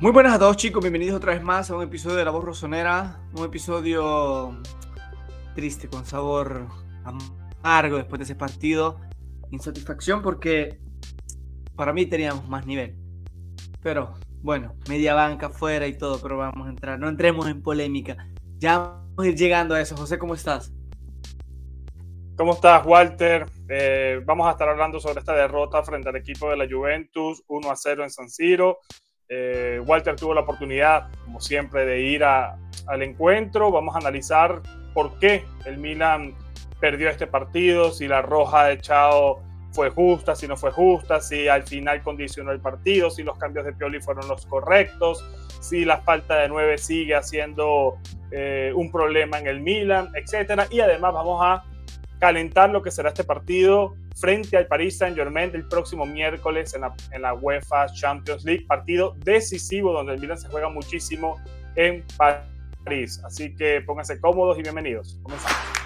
Muy buenas a todos chicos, bienvenidos otra vez más a un episodio de La Voz Rosonera, un episodio triste, con sabor amargo después de ese partido, insatisfacción porque para mí teníamos más nivel. Pero bueno, media banca fuera y todo, pero vamos a entrar, no entremos en polémica. Ya vamos a ir llegando a eso. José, ¿cómo estás? ¿Cómo estás, Walter? Eh, vamos a estar hablando sobre esta derrota frente al equipo de la Juventus, 1 a 0 en San Siro. Eh, Walter tuvo la oportunidad, como siempre, de ir al encuentro. Vamos a analizar por qué el Milan perdió este partido, si la roja de Chao fue justa, si no fue justa, si al final condicionó el partido, si los cambios de Pioli fueron los correctos, si la falta de nueve sigue haciendo eh, un problema en el Milan, etc. Y además vamos a calentar lo que será este partido frente al Paris Saint Germain el próximo miércoles en la, en la UEFA Champions League, partido decisivo donde el Milan se juega muchísimo en París. Así que pónganse cómodos y bienvenidos. Comenzamos.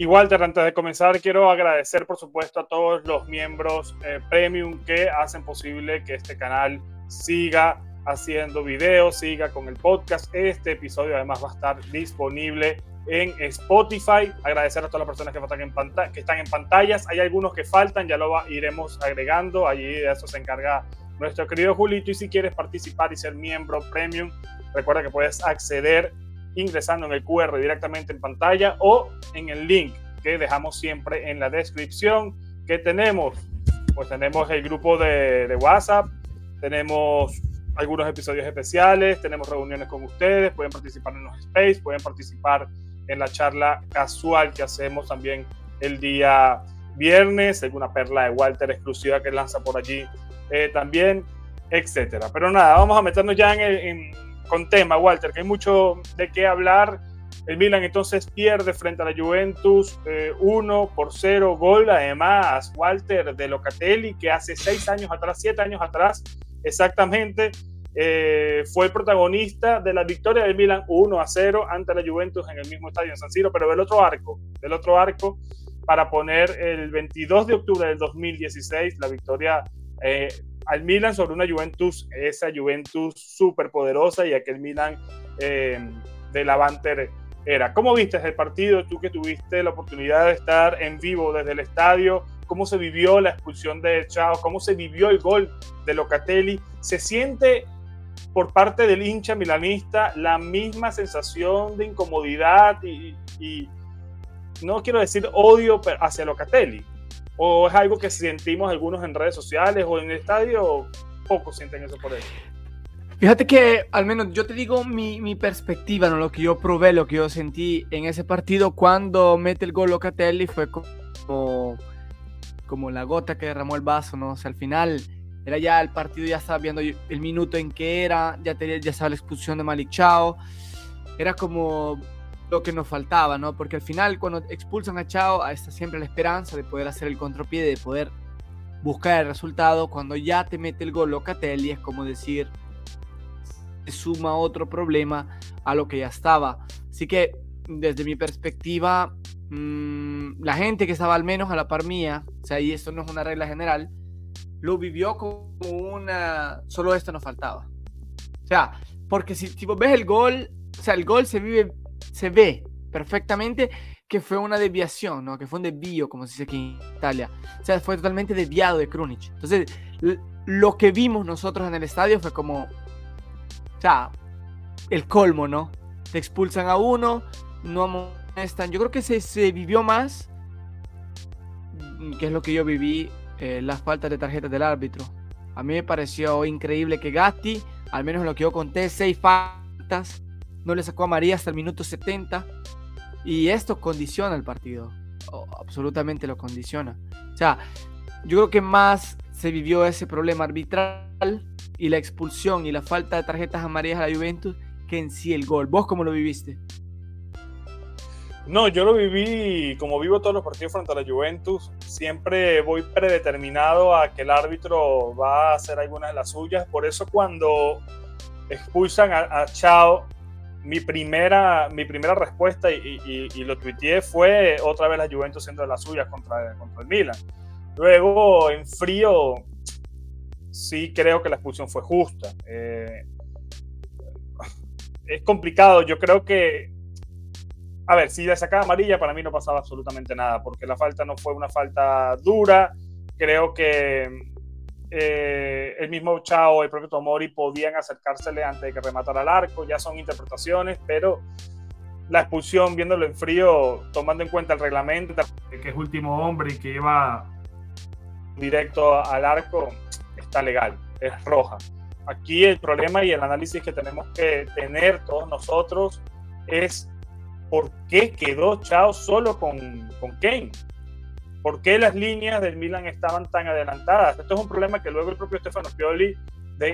Y Walter, antes de comenzar, quiero agradecer, por supuesto, a todos los miembros eh, premium que hacen posible que este canal siga haciendo videos, siga con el podcast. Este episodio además va a estar disponible en Spotify. Agradecer a todas las personas que están en, que están en pantallas. Hay algunos que faltan, ya lo iremos agregando. Allí de eso se encarga nuestro querido Julito. Y si quieres participar y ser miembro premium, recuerda que puedes acceder ingresando en el QR directamente en pantalla o en el link que dejamos siempre en la descripción. que tenemos? Pues tenemos el grupo de, de WhatsApp, tenemos algunos episodios especiales, tenemos reuniones con ustedes, pueden participar en los space, pueden participar en la charla casual que hacemos también el día viernes, alguna perla de Walter exclusiva que lanza por allí eh, también, etcétera. Pero nada, vamos a meternos ya en, en, con tema, Walter, que hay mucho de qué hablar. El Milan entonces pierde frente a la Juventus 1 eh, por 0 gol. Además, Walter de Locatelli, que hace seis años atrás, siete años atrás, exactamente, eh, fue protagonista de la victoria del Milan 1 a 0 ante la Juventus en el mismo estadio en San Siro, pero del otro arco, del otro arco, para poner el 22 de octubre del 2016 la victoria eh, al Milan sobre una Juventus, esa Juventus súper poderosa y aquel Milan eh, de Lavanter era. ¿Cómo viste el partido? Tú que tuviste la oportunidad de estar en vivo desde el estadio, ¿cómo se vivió la expulsión de Chao? ¿Cómo se vivió el gol de Locatelli? ¿Se siente por parte del hincha milanista la misma sensación de incomodidad y, y no quiero decir odio hacia Locatelli, ¿O es algo que sentimos algunos en redes sociales o en el estadio? Pocos sienten eso por él. Fíjate que al menos yo te digo mi, mi, perspectiva, ¿no? lo que yo probé, lo que yo sentí en ese partido cuando mete el gol Locatelli fue como, como la gota que derramó el vaso, ¿no? O sea, al final era ya el partido, ya estaba viendo el minuto en que era, ya, tenía, ya estaba la expulsión de Malik Chao, era como lo que nos faltaba, ¿no? Porque al final cuando expulsan a Chao, está siempre la esperanza de poder hacer el contrapié, de poder buscar el resultado. Cuando ya te mete el gol Locatelli, es como decir, se suma otro problema a lo que ya estaba. Así que desde mi perspectiva, mmm, la gente que estaba al menos a la par mía, o sea, y esto no es una regla general, lo vivió como una... Solo esto nos faltaba. O sea, porque si, vos ves el gol, o sea, el gol se vive se ve perfectamente que fue una desviación, ¿no? Que fue un desvío, como se dice aquí en Italia. O sea, fue totalmente desviado de Krunic. Entonces, lo que vimos nosotros en el estadio fue como, o sea, el colmo, ¿no? Te expulsan a uno, no amonestan. Yo creo que se, se vivió más, que es lo que yo viví, eh, las faltas de tarjetas del árbitro. A mí me pareció increíble que Gatti, al menos en lo que yo conté, seis faltas no le sacó a María hasta el minuto 70 y esto condiciona el partido, absolutamente lo condiciona. O sea, yo creo que más se vivió ese problema arbitral y la expulsión y la falta de tarjetas amarillas a la Juventus que en sí el gol. ¿Vos cómo lo viviste? No, yo lo viví como vivo todos los partidos frente a la Juventus. Siempre voy predeterminado a que el árbitro va a hacer algunas de las suyas. Por eso cuando expulsan a, Chao, mi primera, mi primera respuesta, y, lo tuiteé, fue otra vez la Juventus siendo de las suyas contra, contra el Milan. Luego, en frío, sí creo que la expulsión fue justa. Eh, es complicado. Yo creo que a ver, si le sacaba amarilla, para mí no pasaba absolutamente nada, porque la falta no fue una falta dura. Creo que eh, el mismo Chao, el propio Tomori podían acercársele antes de que rematara el arco. Ya son interpretaciones, pero la expulsión, viéndolo en frío, tomando en cuenta el reglamento, que es último hombre y que lleva directo al arco, está legal, es roja. Aquí el problema y el análisis que tenemos que tener todos nosotros es ¿por qué quedó Chao solo con, con Kane? ¿Por qué las líneas del Milan estaban tan adelantadas? Esto es un problema que luego el propio Stefano Pioli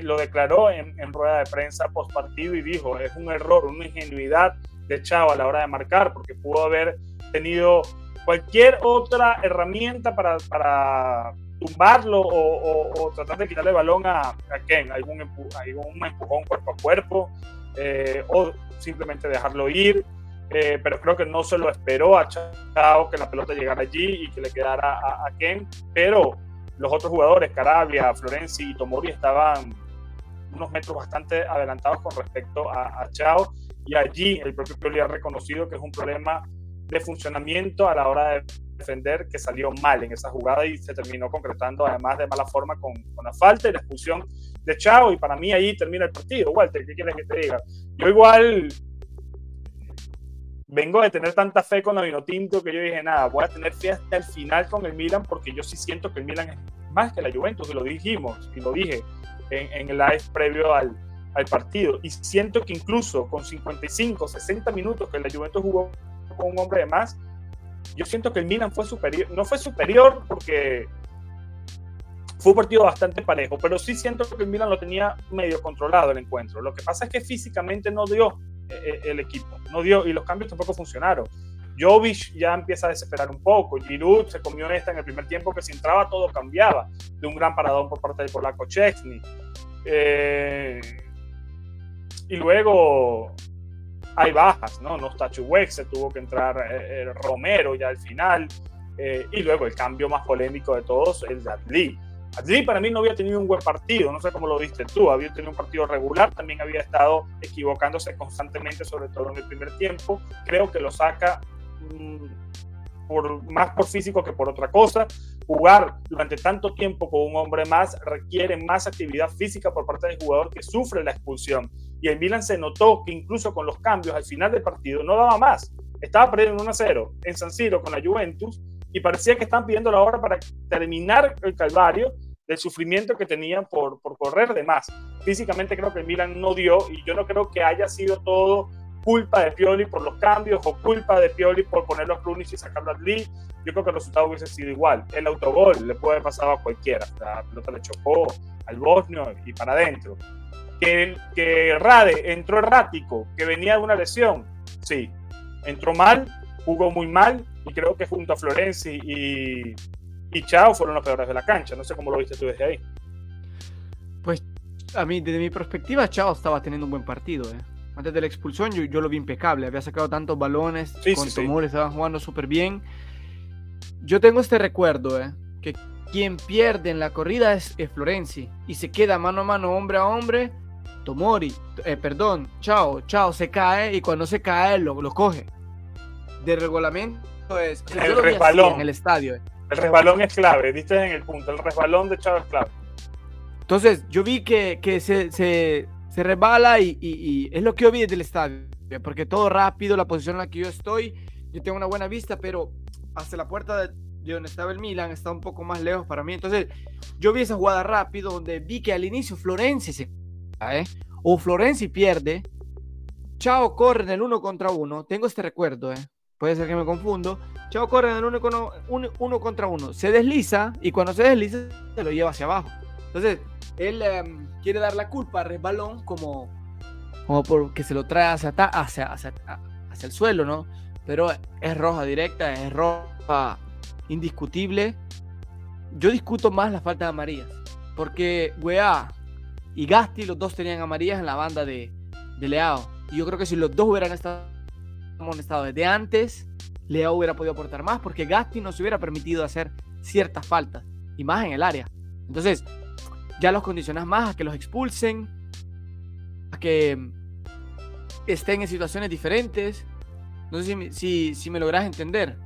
lo declaró en, rueda de prensa post partido y dijo, es un error, una ingenuidad de Chao a la hora de marcar, porque pudo haber tenido cualquier otra herramienta para, para tumbarlo o, tratar de quitarle el balón a, a Ken, algún, algún empujón cuerpo a cuerpo, eh, o simplemente dejarlo ir. Eh, pero creo que no se lo esperó a Chao que la pelota llegara allí y que le quedara a, Ken, pero los otros jugadores, Carabia, Florenzi y Tomori, estaban unos metros bastante adelantados con respecto a, Chao y allí el propio Pioli ha reconocido que es un problema de funcionamiento a la hora de defender que salió mal en esa jugada y se terminó concretando además de mala forma con, con la falta y la expulsión de Chao y para mí ahí termina el partido. Walter, ¿qué quieres que te diga? Yo igual vengo de tener tanta fe con la Tinto que yo dije, nada, voy a tener fe hasta el final con el Milan porque yo sí siento que el Milan es más que la Juventus, y lo dijimos, y lo dije en, el live previo al, al, partido. Y siento que incluso con 55, 60 minutos que la Juventus jugó con un hombre de más, yo siento que el Milan fue superior, no fue superior porque fue un partido bastante parejo, pero sí siento que el Milan lo tenía medio controlado el encuentro. Lo que pasa es que físicamente no dio el equipo. No dio, y los cambios tampoco funcionaron. Jovic ya empieza a desesperar un poco. Giroud se comió esta en el primer tiempo que si entraba todo cambiaba. De un gran paradón por parte del polaco Chesney. Eh, y luego hay bajas, ¿no? No está Chuwex, se tuvo que entrar eh, Romero ya al final. y luego el cambio más polémico de todos, el de Adli. Adli para mí no había tenido un buen partido, no sé cómo lo viste tú, había tenido un partido regular, también había estado equivocándose constantemente, sobre todo en el primer tiempo. Creo que lo saca mm, por, más por físico que por otra cosa. Jugar durante tanto tiempo con un hombre más requiere más actividad física por parte del jugador que sufre la expulsión. Y el Milan se notó que incluso con los cambios al final del partido no daba más. Estaba perdiendo 1 0 en San Siro con la Juventus y parecía que estaban pidiendo la hora para terminar el calvario del sufrimiento que tenían por, por correr de más. Físicamente creo que el Milan no dio y yo no creo que haya sido todo culpa de Pioli por los cambios o culpa de Pioli por poner los Clunis y sacarlo a Lee. Yo creo que el resultado hubiese sido igual. El autogol le puede haber pasado a cualquiera. La pelota le chocó al bosnio y para adentro. Que, que Rade entró errático, que venía de una lesión. Sí, entró mal, jugó muy mal y creo que junto a Florenzi y, y Chao fueron los peores de la cancha. No sé cómo lo viste tú desde ahí. Pues a mí, desde mi perspectiva, Chao estaba teniendo un buen partido. ¿eh? Antes de la expulsión yo, yo, lo vi impecable. Había sacado tantos balones, con sí, estaban jugando súper bien. Yo tengo este recuerdo, ¿eh? que quien pierde en la corrida es, Florenzi y se queda mano a mano, hombre a hombre. Tomori, eh, perdón, Chao, Chao se cae y cuando se cae lo, lo coge. De reglamento es. el resbalón. En el estadio. ¿eh? El resbalón es clave, diste en el punto. El resbalón de Chávez es clave. Entonces, yo vi que, que se, se, se, resbala y, y, es lo que yo vi desde el estadio. Porque todo rápido, la posición en la que yo estoy, yo tengo una buena vista, pero hasta la puerta de, donde estaba el Milan está un poco más lejos para mí. Entonces, yo vi esa jugada rápido donde vi que al inicio Florenzi se cae, o Florenzi pierde, Chao corre en el uno contra uno. Tengo este recuerdo, ¿eh? Puede ser que me confundo. Chao corre en el uno, uno, contra uno. Se desliza y cuando se desliza se lo lleva hacia abajo. Entonces, él em, quiere dar la culpa a Resbalón como, como porque se lo trae hacia, hacia, hacia, hacia el suelo, ¿no? Pero es roja directa, es roja indiscutible. Yo discuto más la falta de amarillas. Porque Weah y Gasti, los dos tenían amarillas en la banda de, de Leao. Y yo creo que si los dos hubieran estado estado desde antes, Leao hubiera podido aportar más porque Gasti no se hubiera permitido hacer ciertas faltas y más en el área. Entonces, ya los condicionas más a que los expulsen, a que estén en situaciones diferentes. No sé si, si, me logras entender.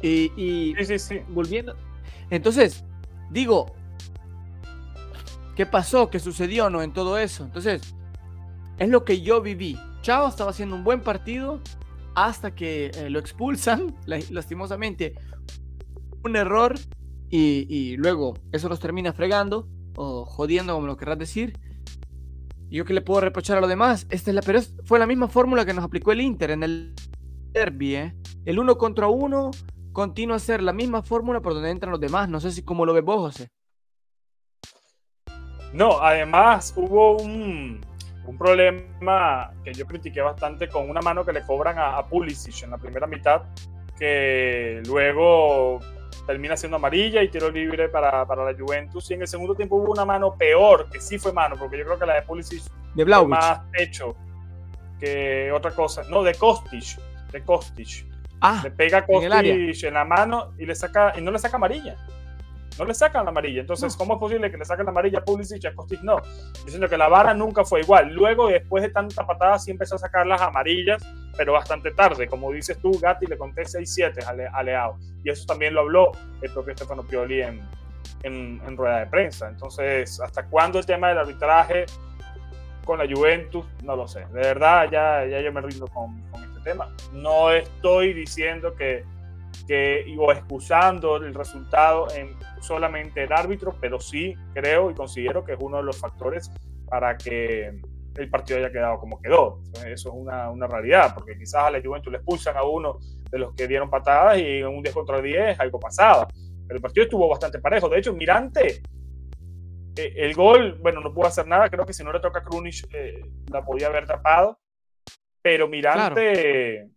Y, y sí, sí, sí. volviendo. Entonces, digo, ¿qué pasó? ¿Qué sucedió no en todo eso? Entonces, es lo que yo viví. Chao estaba haciendo un buen partido hasta que eh, lo expulsan, lastimosamente, un error y, luego eso los termina fregando o jodiendo, como lo querrás decir. Yo que le puedo reprochar a lo demás, esta es la, pero fue la misma fórmula que nos aplicó el Inter en el derby. ¿eh? El uno contra uno continúa a ser la misma fórmula por donde entran los demás. No sé si cómo lo ves vos, José. No, además hubo un, un problema que yo critiqué bastante con una mano que le cobran a, a Pulisic en la primera mitad, que luego termina siendo amarilla y tiro libre para, para, la Juventus. Y en el segundo tiempo hubo una mano peor, que sí fue mano, porque yo creo que la de Pulisic de fue más hecho que otra cosa. No, de Kostic. De Kostic. Ah, le pega a Kostic en, la mano y, le saca, y no le saca amarilla no le sacan la amarilla. Entonces, ¿cómo es posible que le saquen la amarilla a Pulisic y a Kostic no? Diciendo que la vara nunca fue igual. Luego, después de tanta patada, sí empezó a sacar las amarillas, pero bastante tarde. Como dices tú, Gatti le conté 6-7 a Leao. Y eso también lo habló el propio Stefano Pioli en, en, rueda de prensa. Entonces, ¿hasta cuándo el tema del arbitraje con la Juventus? No lo sé. De verdad, ya, ya yo me rindo con, con este tema. No estoy diciendo que que, o excusando el resultado en solamente el árbitro, pero sí creo y considero que es uno de los factores para que el partido haya quedado como quedó. Eso es una, una realidad, porque quizás a la Juventus le expulsan a uno de los que dieron patadas y en un 10 contra 10 algo pasaba. Pero el partido estuvo bastante parejo. De hecho, Mirante, eh, el gol, bueno, no pudo hacer nada. Creo que si no le toca a Krunic, eh, la podía haber tapado. Pero Mirante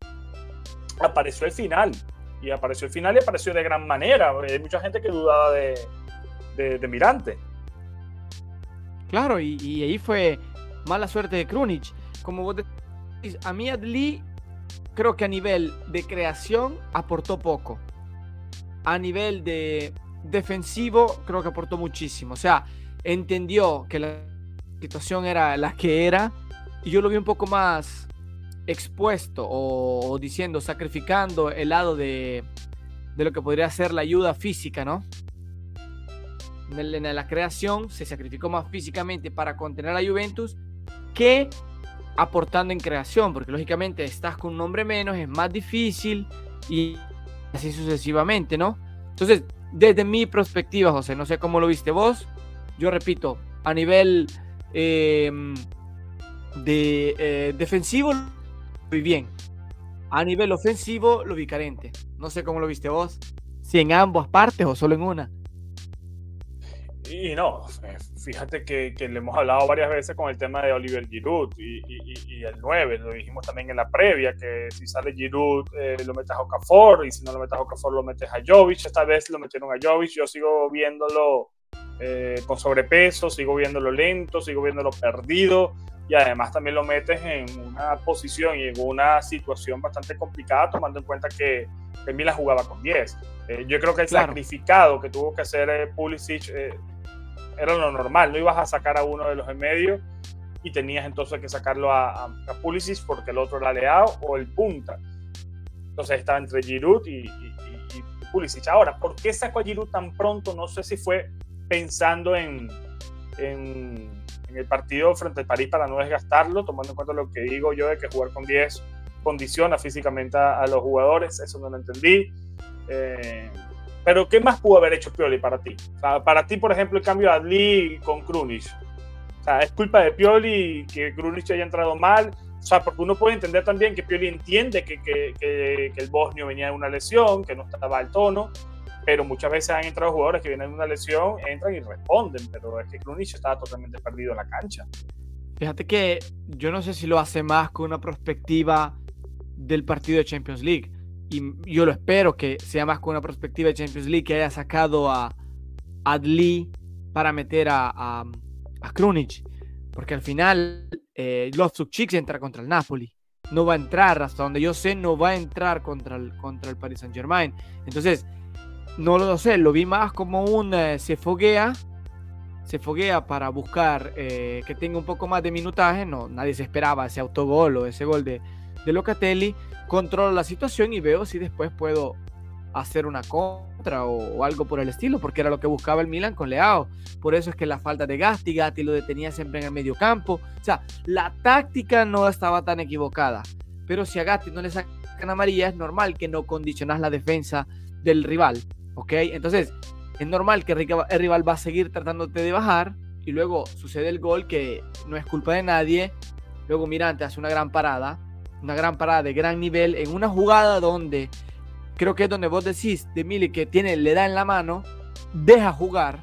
apareció al final y apareció el final y apareció de gran manera. Hay mucha gente que dudaba de, de, Mirante. Claro, y, ahí fue mala suerte de Krunic. Como vos decís, a mí Adli creo que a nivel de creación aportó poco. A nivel de defensivo creo que aportó muchísimo. O sea, entendió que la situación era la que era y yo lo vi un poco más expuesto o, diciendo, sacrificando el lado de, de, lo que podría ser la ayuda física, ¿no? En, la creación se sacrificó más físicamente para contener a Juventus que aportando en creación, porque lógicamente estás con un hombre menos, es más difícil y así sucesivamente, ¿no? Entonces, desde mi perspectiva, José, no sé cómo lo viste vos, yo repito, a nivel eh, de eh, defensivo muy bien. A nivel ofensivo lo vi carente. No sé cómo lo viste vos. Si en ambas partes o solo en una. Y no, fíjate que, le hemos hablado varias veces con el tema de Oliver Giroud y, el 9, lo dijimos también en la previa, que si sale Giroud eh, lo metes a Okafor y si no lo metes a Okafor lo metes a Jovic, esta vez lo metieron a Jovic, yo sigo viéndolo eh, con sobrepeso, sigo viéndolo lento, sigo viéndolo perdido, y además también lo metes en una posición y en una situación bastante complicada, tomando en cuenta que, que Milan jugaba con 10. Eh, yo creo que el sacrificado que tuvo que hacer eh, Pulisic eh, era lo normal, no ibas a sacar a uno de los en medio y tenías entonces que sacarlo a, a, Pulisic porque el otro era Leao o el punta. Entonces estaba entre Giroud y, y, Pulisic. Ahora, ¿por qué sacó a Giroud tan pronto? No sé si fue pensando en, en el partido frente al París para no desgastarlo, tomando en cuenta lo que digo yo de que jugar con 10 condiciona físicamente a, los jugadores, eso no lo entendí. Eh, pero ¿qué más pudo haber hecho Pioli para ti? para ti, por ejemplo, el cambio de Adli con Krunic. O sea, ¿es culpa de Pioli que Krunic haya entrado mal? O sea, porque uno puede entender también que Pioli entiende que, que, que, el bosnio venía de una lesión, que no estaba al tono, pero muchas veces han entrado jugadores que vienen de una lesión, entran y responden, pero es que Krunic estaba totalmente perdido en la cancha. Fíjate que yo no sé si lo hace más con una perspectiva del partido de Champions League, y yo lo espero que sea más con una perspectiva de Champions League, que haya sacado a Adli para meter a, a, a Krunic, porque al final eh, Loftus entra contra el Napoli. No va a entrar, hasta donde yo sé, no va a entrar contra el, contra el Paris Saint Germain. Entonces, no lo sé, lo vi más como un eh, se foguea, se foguea para buscar eh, que tenga un poco más de minutaje. No, nadie se esperaba ese autogol o ese gol de, de Locatelli. Controlo la situación y veo si después puedo hacer una contra o, algo por el estilo, porque era lo que buscaba el Milan con Leao. Por eso es que la falta de Gatti, Gatti lo detenía siempre en el medio campo. O sea, la táctica no estaba tan equivocada. Pero si a Gatti no le sacan amarilla, es normal que no condicionas la defensa del rival. ¿Ok? Entonces, es normal que el rival va a seguir tratándote de bajar y luego sucede el gol que no es culpa de nadie. Luego Mirante hace una gran parada, una gran parada de gran nivel en una jugada donde creo que es donde vos decís de Mili que tiene, le da en la mano, deja jugar,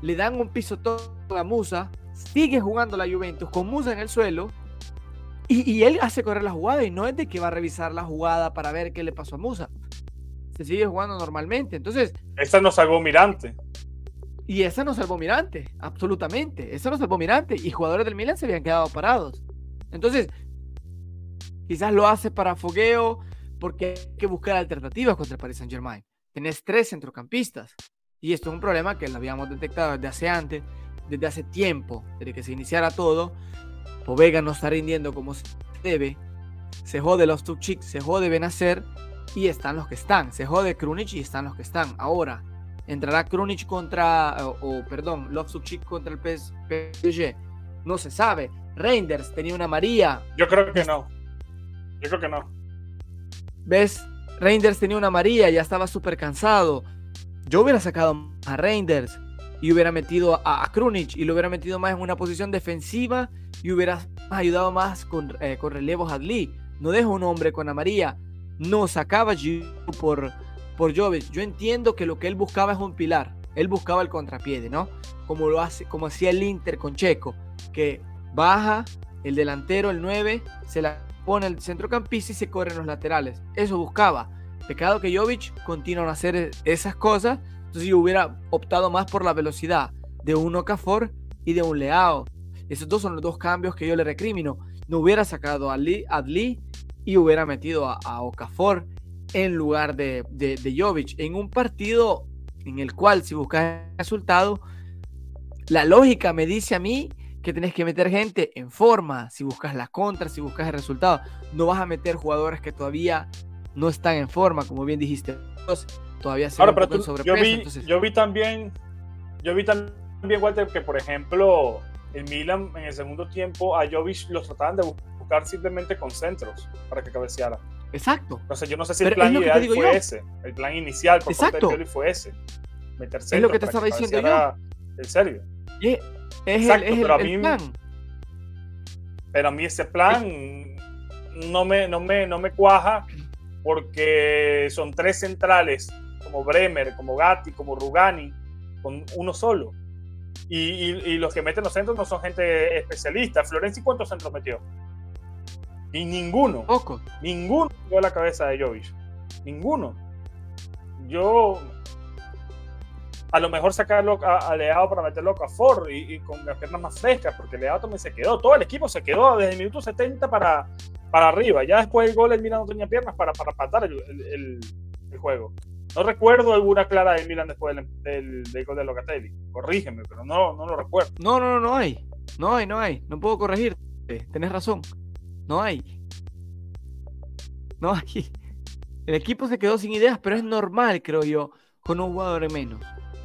le dan un piso todo a Musa, sigue jugando la Juventus con Musa en el suelo y, él hace correr la jugada y no es de que va a revisar la jugada para ver qué le pasó a Musa. Se sigue jugando normalmente. Entonces. Esa no salvó Mirante. Y esa no salvó Mirante, absolutamente. Esa no salvó Mirante. Y jugadores del Milan se habían quedado parados. Entonces, quizás lo hace para fogueo, porque hay que buscar alternativas contra el Paris Saint Germain. Tenés tres centrocampistas y esto es un problema que lo habíamos detectado desde hace antes, desde hace tiempo, desde que se iniciara todo. Povega no está rindiendo como se debe, se jode los Tuchik, se jode Benacer y están los que están. Se jode Krunic y están los que están. Ahora, entrará Krunic contra, o, perdón, Loftus-Cheek contra el PSG. No se sabe. Reinders tenía una María. Yo creo que no. Yo creo que no. ¿Ves? Reinders tenía una María, ya estaba súper cansado. Yo hubiera sacado a Reinders y hubiera metido a, a Krunic y lo hubiera metido más en una posición defensiva y hubiera ayudado más con, eh, con relevos a Lee. No dejo un hombre con María. No sacaba por, por Jovic. Yo entiendo que lo que él buscaba es un pilar. Él buscaba el contrapiede, ¿no? Como lo hace, como hacía el Inter con Checo, que baja el delantero, el 9, se la pone el centrocampista y se corren los laterales. Eso buscaba. Pecado que Jovic continúa a hacer esas cosas. Entonces yo hubiera optado más por la velocidad de un Okafor y de un Leao. Esos dos son los dos cambios que yo le recrimino. No hubiera sacado a Adli y hubiera metido a, Okafor en lugar de, de, de Jovic. En un partido en el cual si buscas resultado, la lógica me dice a mí que tenés que meter gente en forma, si buscas las contras, si buscas el resultado. No vas a meter jugadores que todavía no están en forma, como bien dijiste. Todavía se Ahora, pero yo, vi, yo vi también, yo vi también, Walter, que por ejemplo, el Milan en el segundo tiempo a Jovic los trataban de buscar simplemente con centros para que cabeceara. Exacto. Entonces yo no sé si el plan ideal fue ese, el plan inicial por Exacto. parte de fue ese. Meter centros es lo que te estaba diciendo yo. En serio. Es el, pero a mí, plan. Pero a mí ese plan no me, no, me, no me cuaja porque son tres centrales, como Bremer, como Gatti, como Rugani, con uno solo. Y, los que meten los centros no son gente especialista. Florenzi, ¿cuántos centros metió? Y ninguno. Poco. Ninguno dio la cabeza de Jovic. Ninguno. Yo a lo mejor sacarlo a, Leao para meterlo a Ford y, con las piernas más frescas, porque Leao también se quedó. Todo el equipo se quedó desde el minuto 70 para, para arriba. Ya después del gol, el Milan no tenía piernas para, para patar el, juego. No recuerdo alguna clara del Milan después del, del, gol de Locatelli. Corrígeme, pero no, no lo recuerdo. No, no, no, no hay. No hay, no hay. No puedo corregir. Tenés razón. No hay. No hay. El equipo se quedó sin ideas, pero es normal, creo yo, con un jugador menos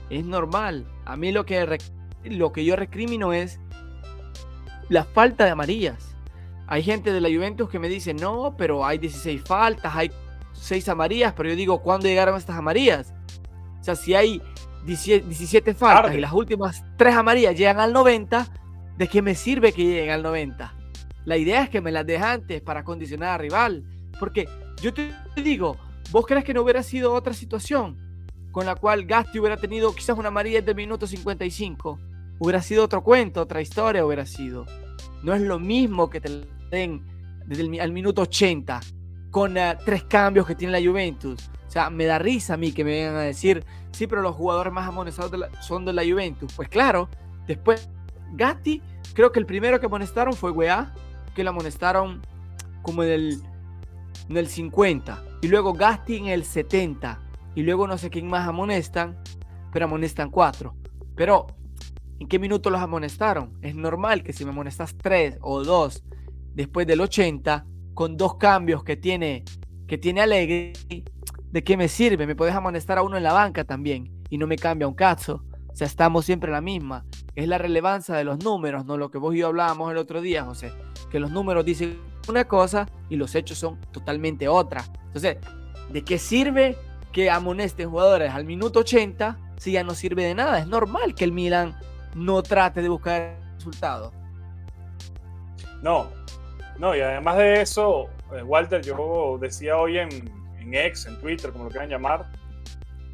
es normal. A mí lo que, lo que yo recrimino es la falta de amarillas. Hay gente de la Juventus que me dice, no, pero hay 16 faltas, hay 6 amarillas, pero yo digo, ¿cuándo llegaron estas amarillas? O sea, si hay 17 faltas y las últimas 3 amarillas llegan al 90, ¿de qué me sirve que lleguen al 90? La idea es que me las deje antes para condicionar al rival. Porque yo te digo, ¿vos crees que no hubiera sido otra situación con la cual Gasti hubiera tenido quizás una amarilla el minuto 55? Hubiera sido otro cuento, otra historia hubiera sido. No es lo mismo que te den desde el minuto 80 con eh, tres cambios que tiene la Juventus. O sea, me da risa a mí que me vengan a decir, sí, pero los jugadores más amonestados son de la Juventus. Pues claro, después Gatti, creo que el primero que amonestaron fue Weah, que lo amonestaron como en el, en el 50. Y luego Gatti en el 70. Y luego no sé quién más amonestan, pero amonestan cuatro. Pero, ¿en qué minuto los amonestaron? Es normal que si me amonestas tres o dos después del 80, con dos cambios que tiene, que tiene Alegre, ¿de qué me sirve? Me puedes amonestar a uno en la banca también y no me cambia un caso. O sea, estamos siempre la misma. Es la relevancia de los números, ¿no? Lo que vos y yo hablábamos el otro día, José. Que los números dicen una cosa y los hechos son totalmente otra. Entonces, ¿de qué sirve que amonesten jugadores al minuto 80 si ya no sirve de nada? Es normal que el Milan no trate de buscar resultados. No, no, y además de eso, eh, Walter, yo decía hoy en, en X, en Twitter, como lo quieran llamar,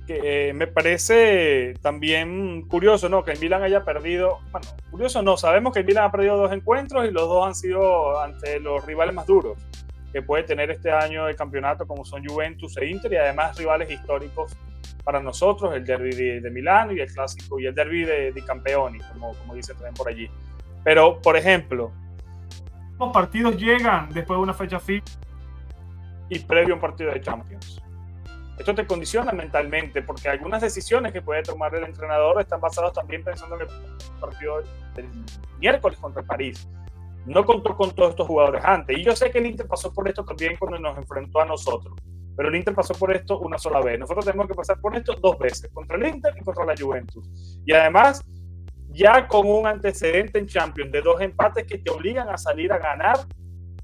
que eh, me parece también curioso, ¿no? Que el Milan haya perdido, bueno, curioso no, sabemos que el Milan ha perdido dos encuentros y los dos han sido ante los rivales más duros que puede tener este año el campeonato, como son Juventus e Inter, y además rivales históricos para nosotros, el derby de, Milán y el clásico, y el derby de, de Campeoni, como, como dice también por allí. Pero, por ejemplo, los partidos llegan después de una fecha fija y previo a un partido de Champions. Esto te condiciona mentalmente porque algunas decisiones que puede tomar el entrenador están basadas también pensando en el partido del miércoles contra París. No contó con todos estos jugadores antes. Y yo sé que el Inter pasó por esto también cuando nos enfrentó a nosotros. Pero el Inter pasó por esto una sola vez. Nosotros tenemos que pasar por esto dos veces, contra el Inter y contra la Juventus. Y además, ya con un antecedente en Champions de dos empates que te obligan a salir a ganar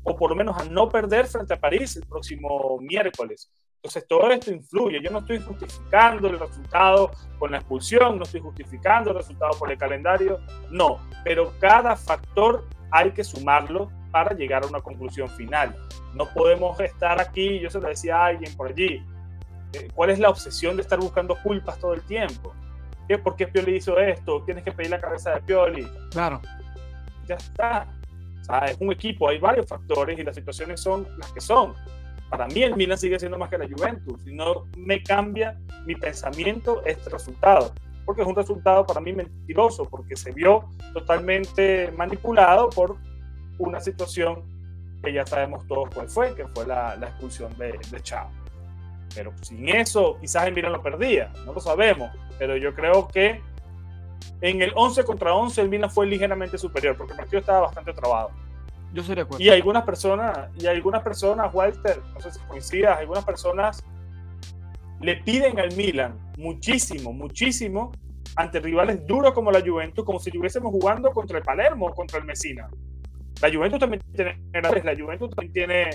o por lo menos a no perder frente a París el próximo miércoles. Entonces todo esto influye. Yo no estoy justificando el resultado con la expulsión, no estoy justificando el resultado por el calendario, no, pero cada factor hay que sumarlo para llegar a una conclusión final. No podemos estar aquí, yo se lo decía a alguien por allí, eh, ¿cuál es la obsesión de estar buscando culpas todo el tiempo? ¿Por qué Pioli hizo esto? Tienes que pedir la cabeza de Pioli. Claro. Ya está. O sea, es un equipo, hay varios factores y las situaciones son las que son. Para mí el Milan sigue siendo más que la Juventus y no me cambia mi pensamiento este resultado, porque es un resultado para mí mentiroso, porque se vio totalmente manipulado por una situación que ya sabemos todos cuál fue, que fue la, la expulsión de, de. Pero sin eso, quizás el Milan lo perdía, no lo sabemos. Pero yo creo que en el 11 contra 11 el Milan fue ligeramente superior, porque el partido estaba bastante trabado. Yo soy de acuerdo. Y algunas personas, y algunas personas, Walter, no sé si coincidas, algunas personas le piden al Milan muchísimo, muchísimo ante rivales duros como la Juventus, como si estuviésemos jugando contra el Palermo o contra el Messina. La Juventus también tiene, la Juventus también tiene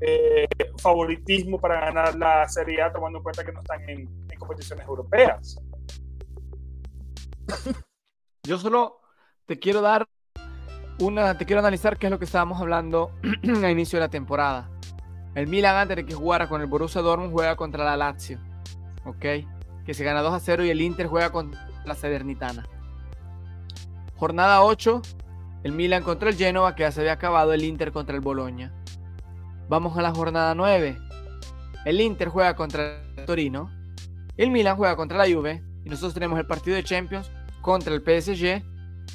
eh, favoritismo para ganar la Serie A, tomando en cuenta que no están en, competiciones europeas. Yo solo te quiero dar una, te quiero analizar qué es lo que estábamos hablando a inicio de la temporada. El Milan antes de que jugara con el Borussia Dortmund juega contra la Lazio, ¿ok? Que se gana 2 a 0 y el Inter juega contra la Sedernitana. Jornada 8, el Milan contra el Genoa que ya se había acabado, el Inter contra el Bologna. Vamos a la jornada 9. El Inter juega contra el Torino. El Milan juega contra la Juve. Y nosotros tenemos el partido de Champions contra el PSG.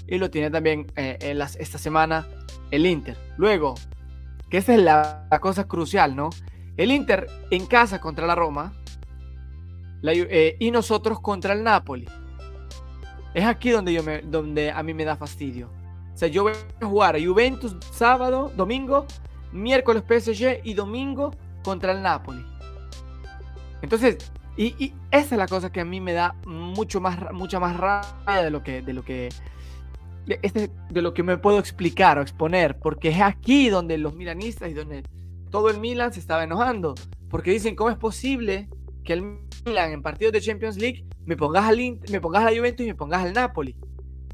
Y lo tiene también eh, en las, esta semana el Inter. Luego, que esa es la, cosa crucial, ¿no? El Inter en casa contra la Roma. Eh, y nosotros contra el Napoli. Es aquí donde, yo me, donde a mí me da fastidio. O sea, yo voy a jugar Juventus sábado, domingo miércoles PSG y domingo contra el Napoli. Entonces, y, esa es la cosa que a mí me da mucho más, mucha más rabia de lo que, de lo que, este, de lo que me puedo explicar o exponer, porque es aquí donde los milanistas y donde todo el Milan se estaba enojando, porque dicen, ¿cómo es posible que el Milan en partidos de Champions League me pongas al, me pongas a la Juventus y me pongas al Napoli?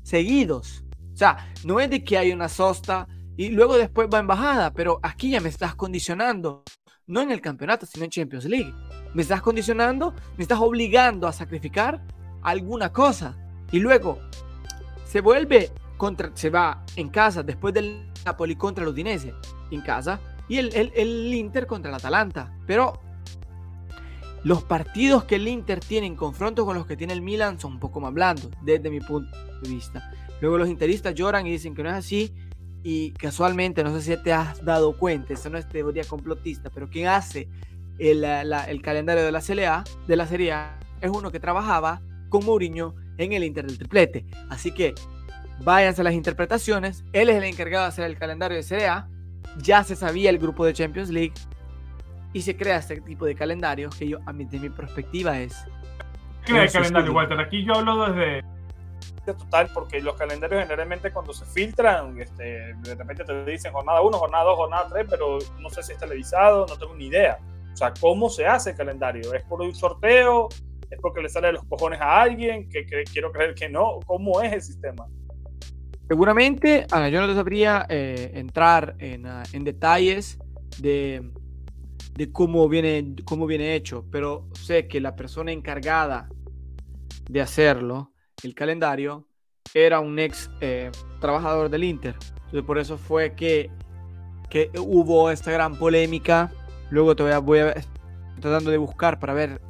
Seguidos. O sea, no es de que hay una sosta y luego después va en bajada, pero aquí ya me estás condicionando, no en el campeonato, sino en Champions League. Me estás condicionando, me estás obligando a sacrificar alguna cosa. Y luego se vuelve contra, se va en casa después del Napoli contra el Udinese en casa y el, el, el Inter contra el Atalanta. Pero los partidos que el Inter tiene en confronto con los que tiene el Milan son un poco más blandos, desde mi punto de vista. Luego los interistas lloran y dicen que no es así. Y casualmente, no sé si te has dado cuenta, eso no es teoría complotista, pero quien hace el, el calendario de la, de la Serie A es uno que trabajaba con Mourinho en el Inter del triplete. Así que váyanse las interpretaciones. Él es el encargado de hacer el calendario de Serie A. Ya se sabía el grupo de Champions League y se crea este tipo de calendario que yo, a mí, de mi perspectiva, es. Crea el calendario, Walter. Aquí yo hablo desde. Total, porque los calendarios generalmente cuando se filtran, este, de repente te dicen jornada 1, jornada 2, jornada 3, pero no sé si es televisado, no tengo ni idea. O sea, ¿cómo se hace el calendario? ¿Es por un sorteo? ¿Es porque le sale los cojones a alguien? Que, quiero creer que no. ¿Cómo es el sistema? Seguramente, yo no te sabría eh, entrar en, ah, en detalles de, de cómo viene, cómo viene hecho, pero sé que la persona encargada de hacerlo, el calendario, era un ex eh, trabajador del Inter. Entonces por eso fue que, que hubo esta gran polémica. Luego te voy a, voy a tratando de buscar para ver,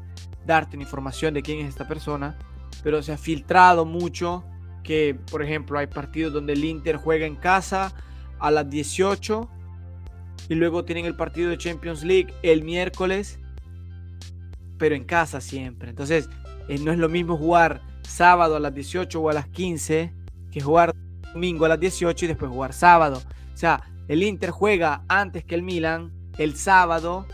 darte información de quién es esta persona. Pero se ha filtrado mucho que, por ejemplo, hay partidos donde el Inter juega en casa a las 18 y luego tienen el partido de Champions League el miércoles, pero en casa siempre. Entonces, eh, no es lo mismo jugar sábado a las 18 o a las 15 que jugar domingo a las 18 y después jugar sábado. O sea, el Inter juega antes que el Milan el sábado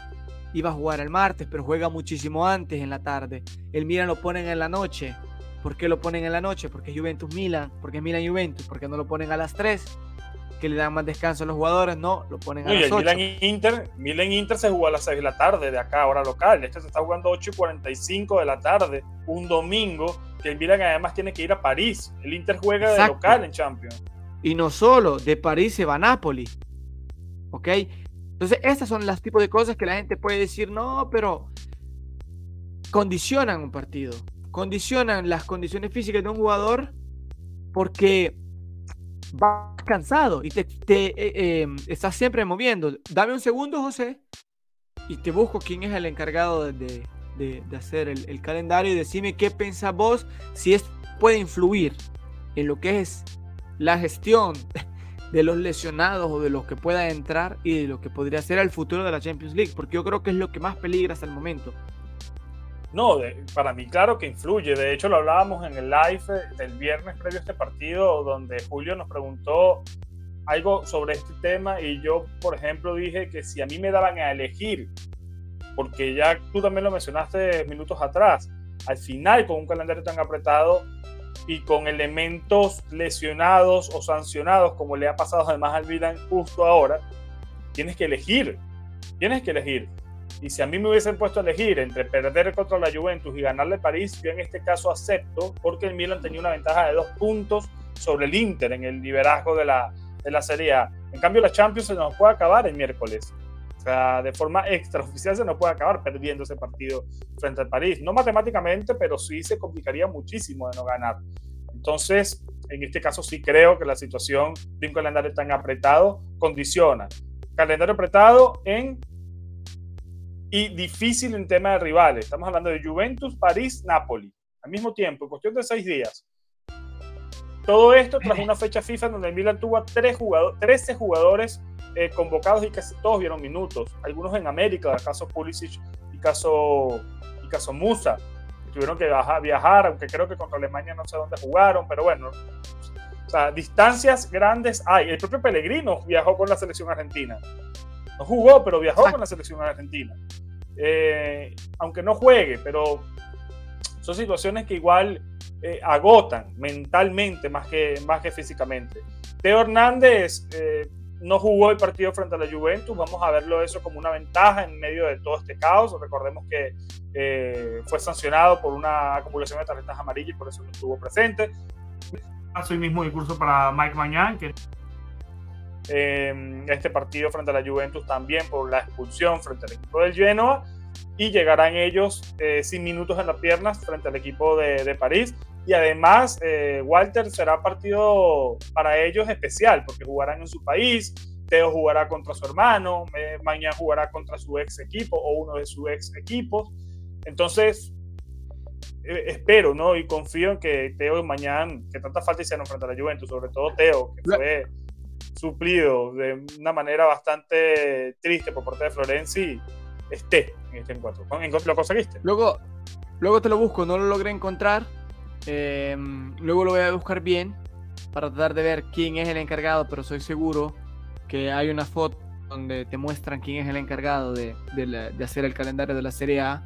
iba a jugar el martes, pero juega muchísimo antes en la tarde. El Milan lo ponen en la noche. ¿Por qué lo ponen en la noche? Porque es Juventus Milan, porque es Milan Juventus, porque no lo ponen a las 3 que le dan más descanso a los jugadores, no, lo ponen a las 8. Milan Inter, Milan Inter se jugó a las 6 de la tarde de acá, hora local. Este se está jugando a 8 y 45 de la tarde, un domingo, que el Milan además tiene que ir a París. El Inter juega de local en Champions. Y no solo, de París se va a Napoli. ¿Ok? Entonces, estas son las tipos de cosas que la gente puede decir, no, pero condicionan un partido. Condicionan las condiciones físicas de un jugador porque vas cansado y te, eh, em, estás siempre moviendo. Dame un segundo, José, y te busco quién es el encargado de, hacer el, calendario y decime qué pensás vos, si esto puede influir en lo que es la gestión de los lesionados o de los que pueda entrar y de lo que podría ser el futuro de la Champions League, porque yo creo que es lo que más peligra hasta el momento. No, para mí claro que influye. De hecho, lo hablábamos en el live del viernes previo a este partido, donde Julio nos preguntó algo sobre este tema y yo, por ejemplo, dije que si a mí me daban a elegir, porque ya tú también lo mencionaste minutos atrás, al final con un calendario tan apretado y con elementos lesionados o sancionados, como le ha pasado además al Milan justo ahora, tienes que elegir, tienes que elegir. Y si a mí me hubiesen puesto a elegir entre perder contra la Juventus y ganarle París, yo en este caso acepto porque el Milan tenía una ventaja de dos puntos sobre el Inter en el liderazgo de la, de la Serie A. En cambio, la Champions se nos puede acabar el miércoles. Sea, de forma extraoficial se nos puede acabar perdiendo ese partido frente al París. No matemáticamente, pero sí se complicaría muchísimo de no ganar. Entonces, en este caso sí creo que la situación de un calendario tan apretado condiciona. Calendario apretado en y difícil en tema de rivales. Estamos hablando de Juventus, París, Napoli, al mismo tiempo, en cuestión de seis días. Todo esto tras una fecha FIFA donde el Milan tuvo a tres jugadores, 13 jugadores eh, convocados y casi todos vieron minutos. Algunos en América, caso Pulisic y caso, y caso Musa. Tuvieron que viajar, aunque creo que contra Alemania no sé dónde jugaron, pero bueno. O sea, distancias grandes hay. El propio Pellegrino viajó con la selección argentina. No jugó, pero viajó con la selección argentina. Eh, aunque no juegue, pero son situaciones que igual eh, agotan mentalmente más que, más que físicamente. Teo Hernández no jugó el partido frente a la Juventus, vamos a verlo eso como una ventaja en medio de todo este caos. Recordemos que fue sancionado por una acumulación de tarjetas amarillas y por eso no estuvo presente. Hace el mismo discurso para Mike Mañán, que em, este partido frente a la Juventus también por la expulsión frente al equipo del Genoa y llegarán ellos eh, sin minutos en las piernas frente al equipo de, París. Y además, eh, Walter será partido para ellos especial porque jugarán en su país. Teo jugará contra su hermano, mañana jugará contra su ex equipo o uno de sus ex equipos. Entonces, eh, espero, ¿no? Y confío en que Teo mañana, que tanta falta hicieron frente a la Juventus, sobre todo Teo, que fue suplido de una manera bastante triste por parte de Florenzi, esté en este encuentro. ¿Lo conseguiste? Luego, luego te lo busco, no lo logré encontrar. Em, luego lo voy a buscar bien para tratar de ver quién es el encargado, pero soy seguro que hay una foto donde te muestran quién es el encargado de, hacer el calendario de la Serie A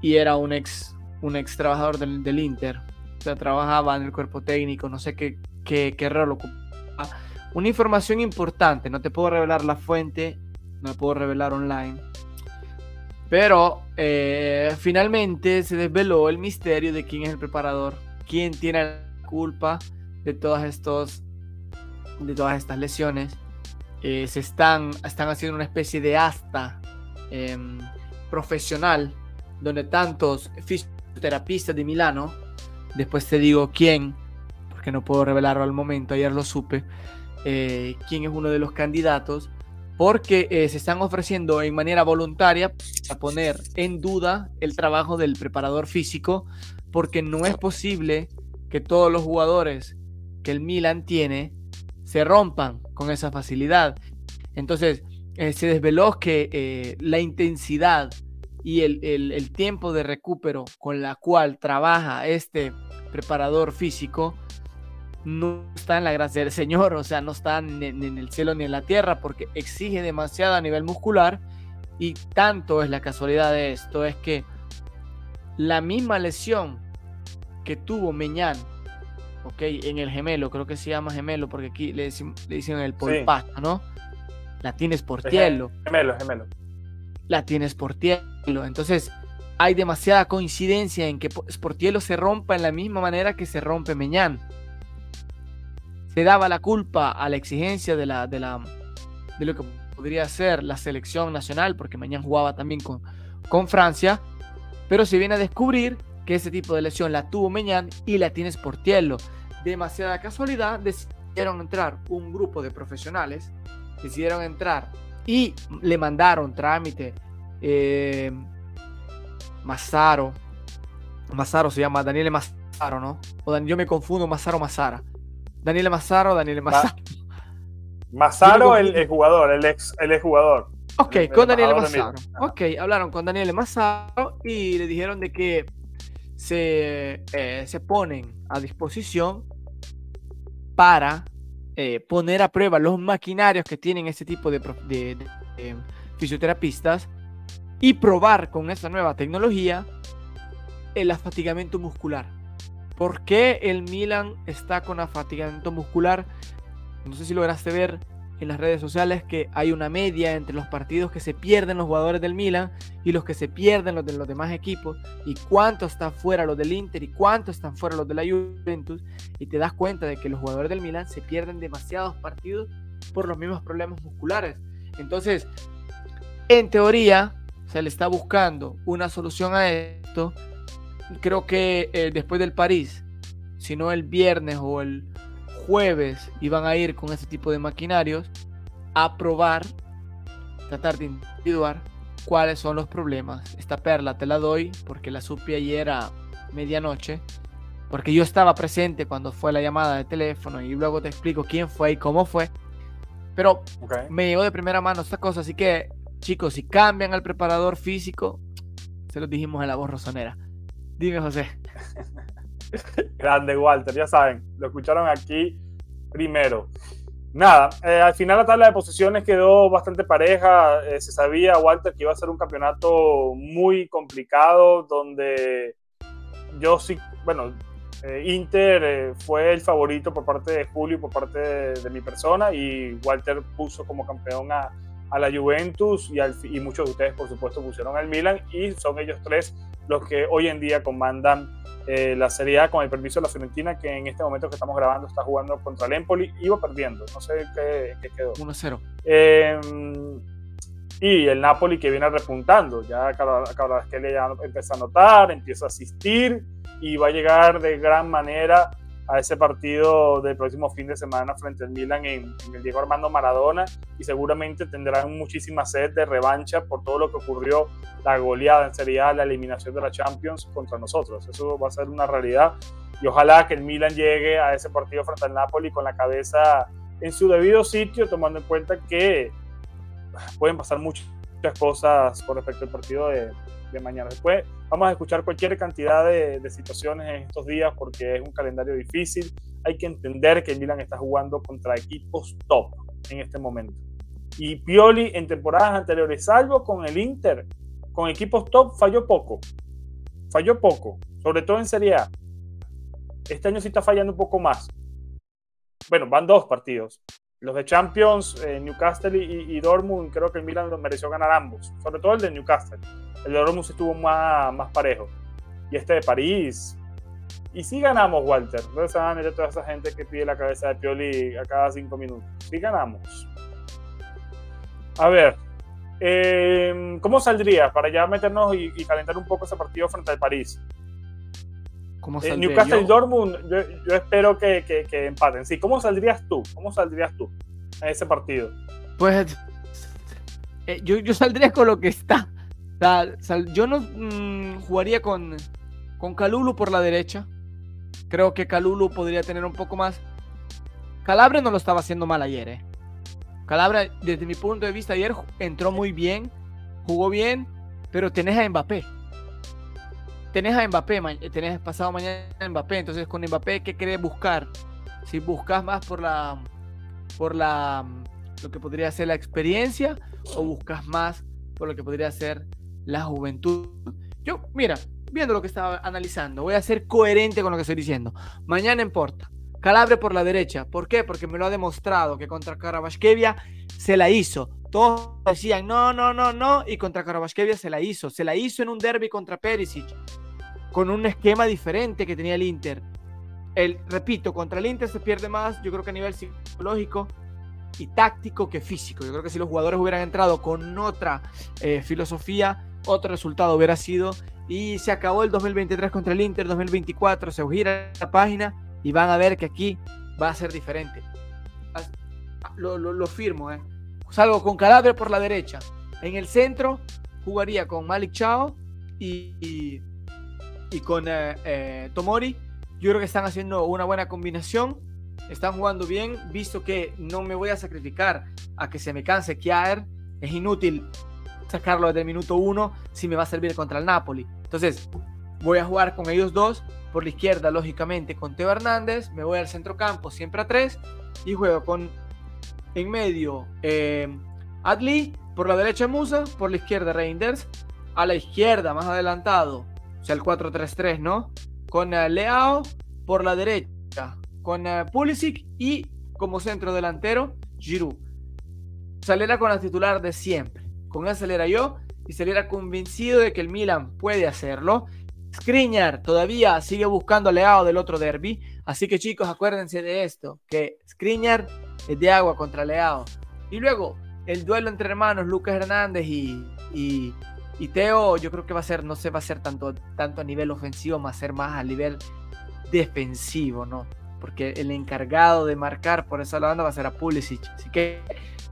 y era un ex, un ex trabajador del, Inter. O sea, trabajaba en el cuerpo técnico, no sé qué, qué, qué rol ocupaba. Una información importante, no te puedo revelar la fuente, no puedo revelar online. Pero eh, finalmente se desveló el misterio de quién es el preparador, quién tiene la culpa de todas estos, de todas estas lesiones. Eh, se están, están haciendo una especie de asta em, profesional donde tantos fisioterapistas de Milano, después te digo quién, porque no puedo revelarlo al momento, ayer lo supe, eh, quién es uno de los candidatos, porque eh, se están ofreciendo en manera voluntaria a poner en duda el trabajo del preparador físico, porque no es posible que todos los jugadores que el Milan tiene se rompan con esa facilidad. Entonces, eh, se desveló que la intensidad y el, tiempo de recupero con la cual trabaja este preparador físico no está en la gracia del Señor, o sea, no está ni, en el cielo ni en la tierra porque exige demasiado a nivel muscular y tanto es la casualidad de esto, es que la misma lesión que tuvo Meñán, ok, en el gemelo, creo que se llama gemelo porque aquí le, dicen el polpato, ¿no? La tienes por tielo. Gemelo, gemelo la tiene Sportielo. Entonces, hay demasiada coincidencia en que Sportielo se rompa en la misma manera que se rompe Meñán. Se daba la culpa a la exigencia de, la, de, la, de lo que podría ser la selección nacional, porque Meñán jugaba también con, con Francia, pero se viene a descubrir que ese tipo de lesión la tuvo Meñán y la tiene Sportielo. Demasiada casualidad, decidieron entrar un grupo de profesionales, decidieron entrar y le mandaron trámite. Eh. Mazaro se llama Daniele Mazaro, ¿no? O yo me confundo Mazaro Mazara. Daniele Mazaro, Daniele Mazaro. Mazaro, el, jugador, el ex, el jugador. Ok, con Daniele Mazaro. Ok, hablaron con Daniele Mazaro y le dijeron de que se, eh, se ponen a disposición para eh, poner a prueba los maquinarios que tienen este tipo de, fisioterapistas y probar con esta nueva tecnología el afatigamiento muscular. ¿Por qué el Milan está con afatigamiento muscular? No sé si lograste ver en las redes sociales que hay una media entre los partidos que se pierden los jugadores del Milan y los que se pierden los de los demás equipos y cuánto están fuera los del Inter y cuánto están fuera los de la Juventus y te das cuenta de que los jugadores del Milan se pierden demasiados partidos por los mismos problemas musculares. Entonces, en teoría, se le está buscando una solución a esto. Creo que eh, después del París, si no el viernes o el jueves iban a ir con ese tipo de maquinarios a probar, tratar de individuar cuáles son los problemas. Esta perla te la doy porque la supe ayer a medianoche, porque yo estaba presente cuando fue la llamada de teléfono y luego te explico quién fue y cómo fue. Pero me llegó de primera mano esta cosa, así que chicos, si cambian al preparador físico, se lo dijimos en la voz rosonera. Dime, José. Grande, Walter, ya saben, lo escucharon aquí primero. Nada, eh, al final la tabla de posiciones quedó bastante pareja. Eh, se sabía, Walter, que iba a ser un campeonato muy complicado, donde yo sí, bueno, eh, Inter fue el favorito por parte de Julio y por parte de, mi persona, y Walter puso como campeón a, la Juventus y, y muchos de ustedes, por supuesto, pusieron al Milan, y son ellos tres los que hoy en día comandan eh, la Serie A con el permiso de la Fiorentina, que en este momento que estamos grabando está jugando contra el Empoli, iba perdiendo, no sé qué, qué quedó. 1-0. Eh, y el Napoli que viene repuntando, ya cada, cada vez que le empieza a notar, empieza a asistir y va a llegar de gran manera a ese partido del próximo fin de semana frente al Milan en, el Diego Armando Maradona y seguramente tendrán muchísima sed de revancha por todo lo que ocurrió, la goleada en Serie A, la eliminación de la Champions contra nosotros. Eso va a ser una realidad y ojalá que el Milan llegue a ese partido frente al Napoli con la cabeza en su debido sitio, tomando en cuenta que pueden pasar muchas cosas con respecto al partido de, de mañana. Después vamos a escuchar cualquier cantidad de, situaciones en estos días porque es un calendario difícil. Hay que entender que Milan está jugando contra equipos top en este momento. Y Pioli en temporadas anteriores, salvo con el Inter, con equipos top, falló poco. Falló poco, sobre todo en Serie A. Este año sí está fallando un poco más. Bueno, van dos partidos. Los de Champions, eh, Newcastle y, y, Dortmund, creo que el Milan mereció ganar ambos, sobre todo el de Newcastle. El de Dortmund estuvo más, más parejo. Y este de París. Y sí ganamos, Walter. No se van a toda esa gente que pide la cabeza de Pioli a cada cinco minutos. Sí ganamos. A ver, eh, ¿cómo saldría para ya meternos y, y, calentar un poco ese partido frente al París? ¿Cómo eh, Newcastle y Dortmund, yo, yo espero que, que, que, empaten. Sí, ¿cómo saldrías tú? ¿Cómo saldrías tú a ese partido? Pues eh, yo, yo, saldría con lo que está. Sal, yo no mmm, jugaría con, con Calulu por la derecha. Creo que Calulu podría tener un poco más. Calabria no lo estaba haciendo mal ayer, ¿eh? Calabria, desde mi punto de vista, ayer entró muy bien, jugó bien, pero tenés a Mbappé tenés a Mbappé, tenés pasado mañana a Mbappé, entonces con Mbappé, ¿qué querés buscar? Si buscas más por la, por la, lo que podría ser la experiencia o buscas más por lo que podría ser la juventud. Yo, mira, viendo lo que estaba analizando, voy a ser coherente con lo que estoy diciendo. Mañana en Porta, Calabre por la derecha. ¿Por qué? Porque me lo ha demostrado que contra Karabashkevia se la hizo. Todos decían no, no, no, no, y contra Karabashkevia se la hizo. Se la hizo en un derby contra Perisic con un esquema diferente que tenía el Inter. El, repito, contra el Inter se pierde más, yo creo que a nivel psicológico y táctico que físico. Yo creo que si los jugadores hubieran entrado con otra eh, filosofía, otro resultado hubiera sido. Y se acabó el 2023 contra el Inter, 2024 se gira la página y van a ver que aquí va a ser diferente. Lo, lo, lo firmo, ¿eh? Salgo con Calabria por la derecha. En el centro jugaría con Malik Chao y, y con eh, eh, Tomori. Yo creo que están haciendo una buena combinación. Están jugando bien, visto que no me voy a sacrificar a que se me canse Kiaer. Es inútil sacarlo desde el minuto uno si me va a servir contra el Napoli. Entonces, voy a jugar con ellos dos. Por la izquierda, lógicamente, con Teo Hernández. Me voy al centro campo, siempre a tres. Y juego con en medio eh, Adli. Por la derecha Musa. Por la izquierda Reinders. A la izquierda, más adelantado, o sea, el 4-3-3, ¿no? Con uh, Leao por la derecha, con uh, Pulisic y como centro delantero, Giroud. Saliera con la titular de siempre. Con él saliera yo y saliera convencido de que el Milan puede hacerlo. Skriniar todavía sigue buscando Leao del otro derby. Así que chicos, acuérdense de esto, que Skriniar de agua contra Leao. Y luego, el duelo entre hermanos Lucas Hernández y, y Teo, yo creo que va a ser, no se va a ser tanto, tanto a nivel ofensivo, va a ser más a nivel defensivo, ¿no? Porque el encargado de marcar por esa banda va a ser a Pulisic. Así que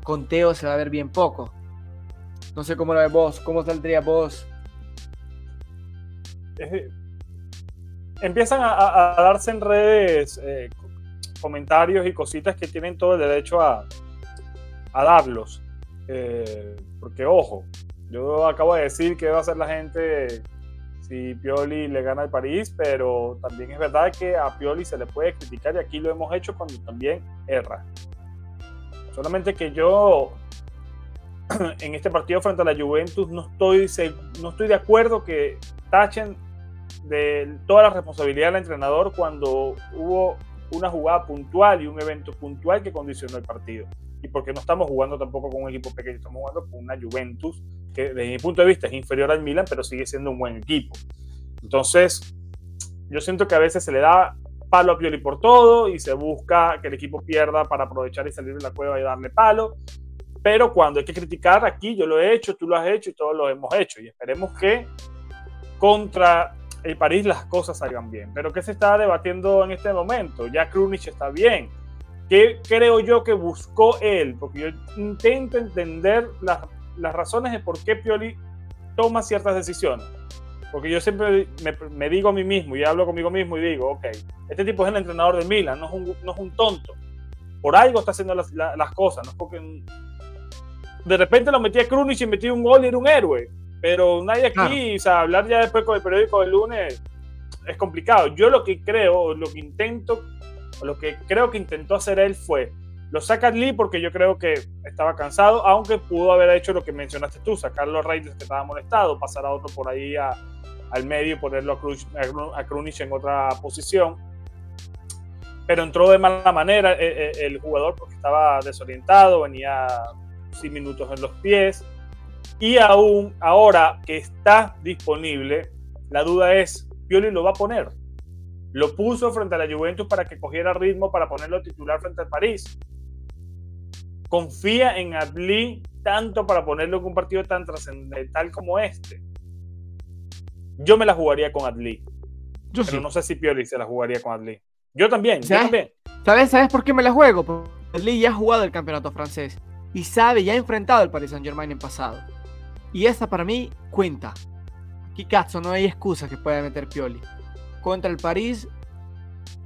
con Teo se va a ver bien poco. No sé cómo lo ves vos, cómo saldría vos. empiezan a, a, darse en redes eh, comentarios y cositas que tienen todo el derecho a, darlos. Eh, porque, ojo, yo acabo de decir que va a hacer la gente si Pioli le gana al París, pero también es verdad que a Pioli se le puede criticar y aquí lo hemos hecho cuando también erra. Solamente que yo en este partido frente a la Juventus no estoy, no estoy de acuerdo que tachen de toda la responsabilidad del entrenador cuando hubo una jugada puntual y un evento puntual que condicionó el partido. Y porque no estamos jugando tampoco con un equipo pequeño, estamos jugando con una Juventus que desde mi punto de vista es inferior al Milan, pero sigue siendo un buen equipo. Entonces, yo siento que a veces se le da palo a Pioli por todo y se busca que el equipo pierda para aprovechar y salir de la cueva y darle palo. Pero cuando hay que criticar, aquí yo lo he hecho, tú lo has hecho y todos lo hemos hecho. Y esperemos que contra el París las cosas salgan bien. Pero ¿qué se está debatiendo en este momento? Ya Krunic está bien. ¿Qué creo yo que buscó él? Porque yo intento entender las, las razones de por qué Pioli toma ciertas decisiones. Porque yo siempre me, digo a mí mismo y hablo conmigo mismo y digo, ok, este tipo es el entrenador del Milan, no es un, no es un tonto. Por algo está haciendo las, las, cosas, no es porque de repente lo metí a Krunic y metí un gol y era un héroe. Pero nadie aquí, o sea, hablar ya después con el periódico del lunes es complicado. Yo lo que creo, lo que intento lo que creo que intentó hacer él fue, lo saca Lee porque yo creo que estaba cansado, aunque pudo haber hecho lo que mencionaste tú, sacarlo a Raiders que estaba molestado, pasar a otro por ahí al medio y ponerlo a, Krunic, en otra posición. Pero entró de mala manera el, eh, eh, el jugador porque estaba desorientado, venía sin minutos en los pies. Y aún ahora que está disponible, la duda es, Pioli lo va a poner. Lo puso frente a la Juventus para que cogiera ritmo para ponerlo titular frente al París. Confía en Adli tanto para ponerlo en un partido tan trascendental como este. Yo me la jugaría con Adli. Yo pero no sé si Pioli se la jugaría con Adli. Yo también, ¿Sabes? yo también. ¿Sabes, ¿Sabes por qué me la juego? Porque Adli ya ha jugado el campeonato francés y sabe, ya ha enfrentado al Paris Saint Germain en pasado. Y esa para mí cuenta. Aquí cazzo, no hay excusa que pueda meter Pioli contra el París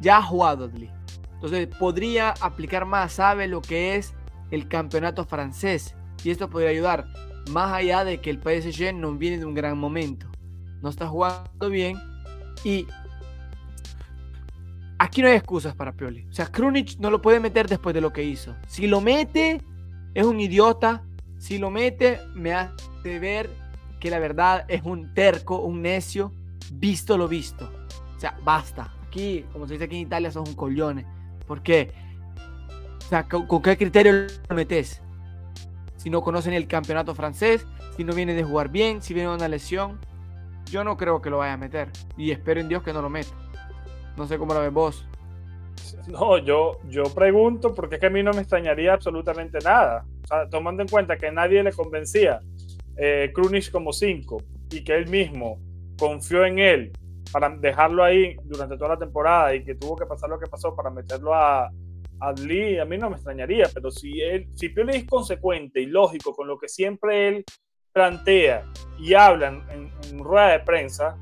ya ha jugado Adli. Entonces podría aplicar más, sabe lo que es el campeonato francés. Y esto podría ayudar, más allá de que el PSG no viene de un gran momento. No está jugando bien. Y aquí no hay excusas para Pioli. O sea, Krunic no lo puede meter después de lo que hizo. Si lo mete, es un idiota. Si lo mete, me hace ver que la verdad es un terco, un necio, visto lo visto. O sea, basta. Aquí, como se dice aquí en Italia, sos un coglione. ¿Por qué? O sea, ¿con, qué criterio lo metes? Si no conocen el campeonato francés, si no viene de jugar bien, si viene una lesión, yo no creo que lo vaya a meter. Y espero en Dios que no lo meta. No sé cómo lo ves vos. No, yo, yo pregunto porque es que a mí no me extrañaría absolutamente nada. O sea, tomando en cuenta que nadie le convencía eh, como 5 y que él mismo confió en él para dejarlo ahí durante toda la temporada y que tuvo que pasar lo que pasó para meterlo a, a Lee, a mí no me extrañaría, pero si él, si Pioli es consecuente y lógico con lo que siempre él plantea y habla en, rueda de prensa,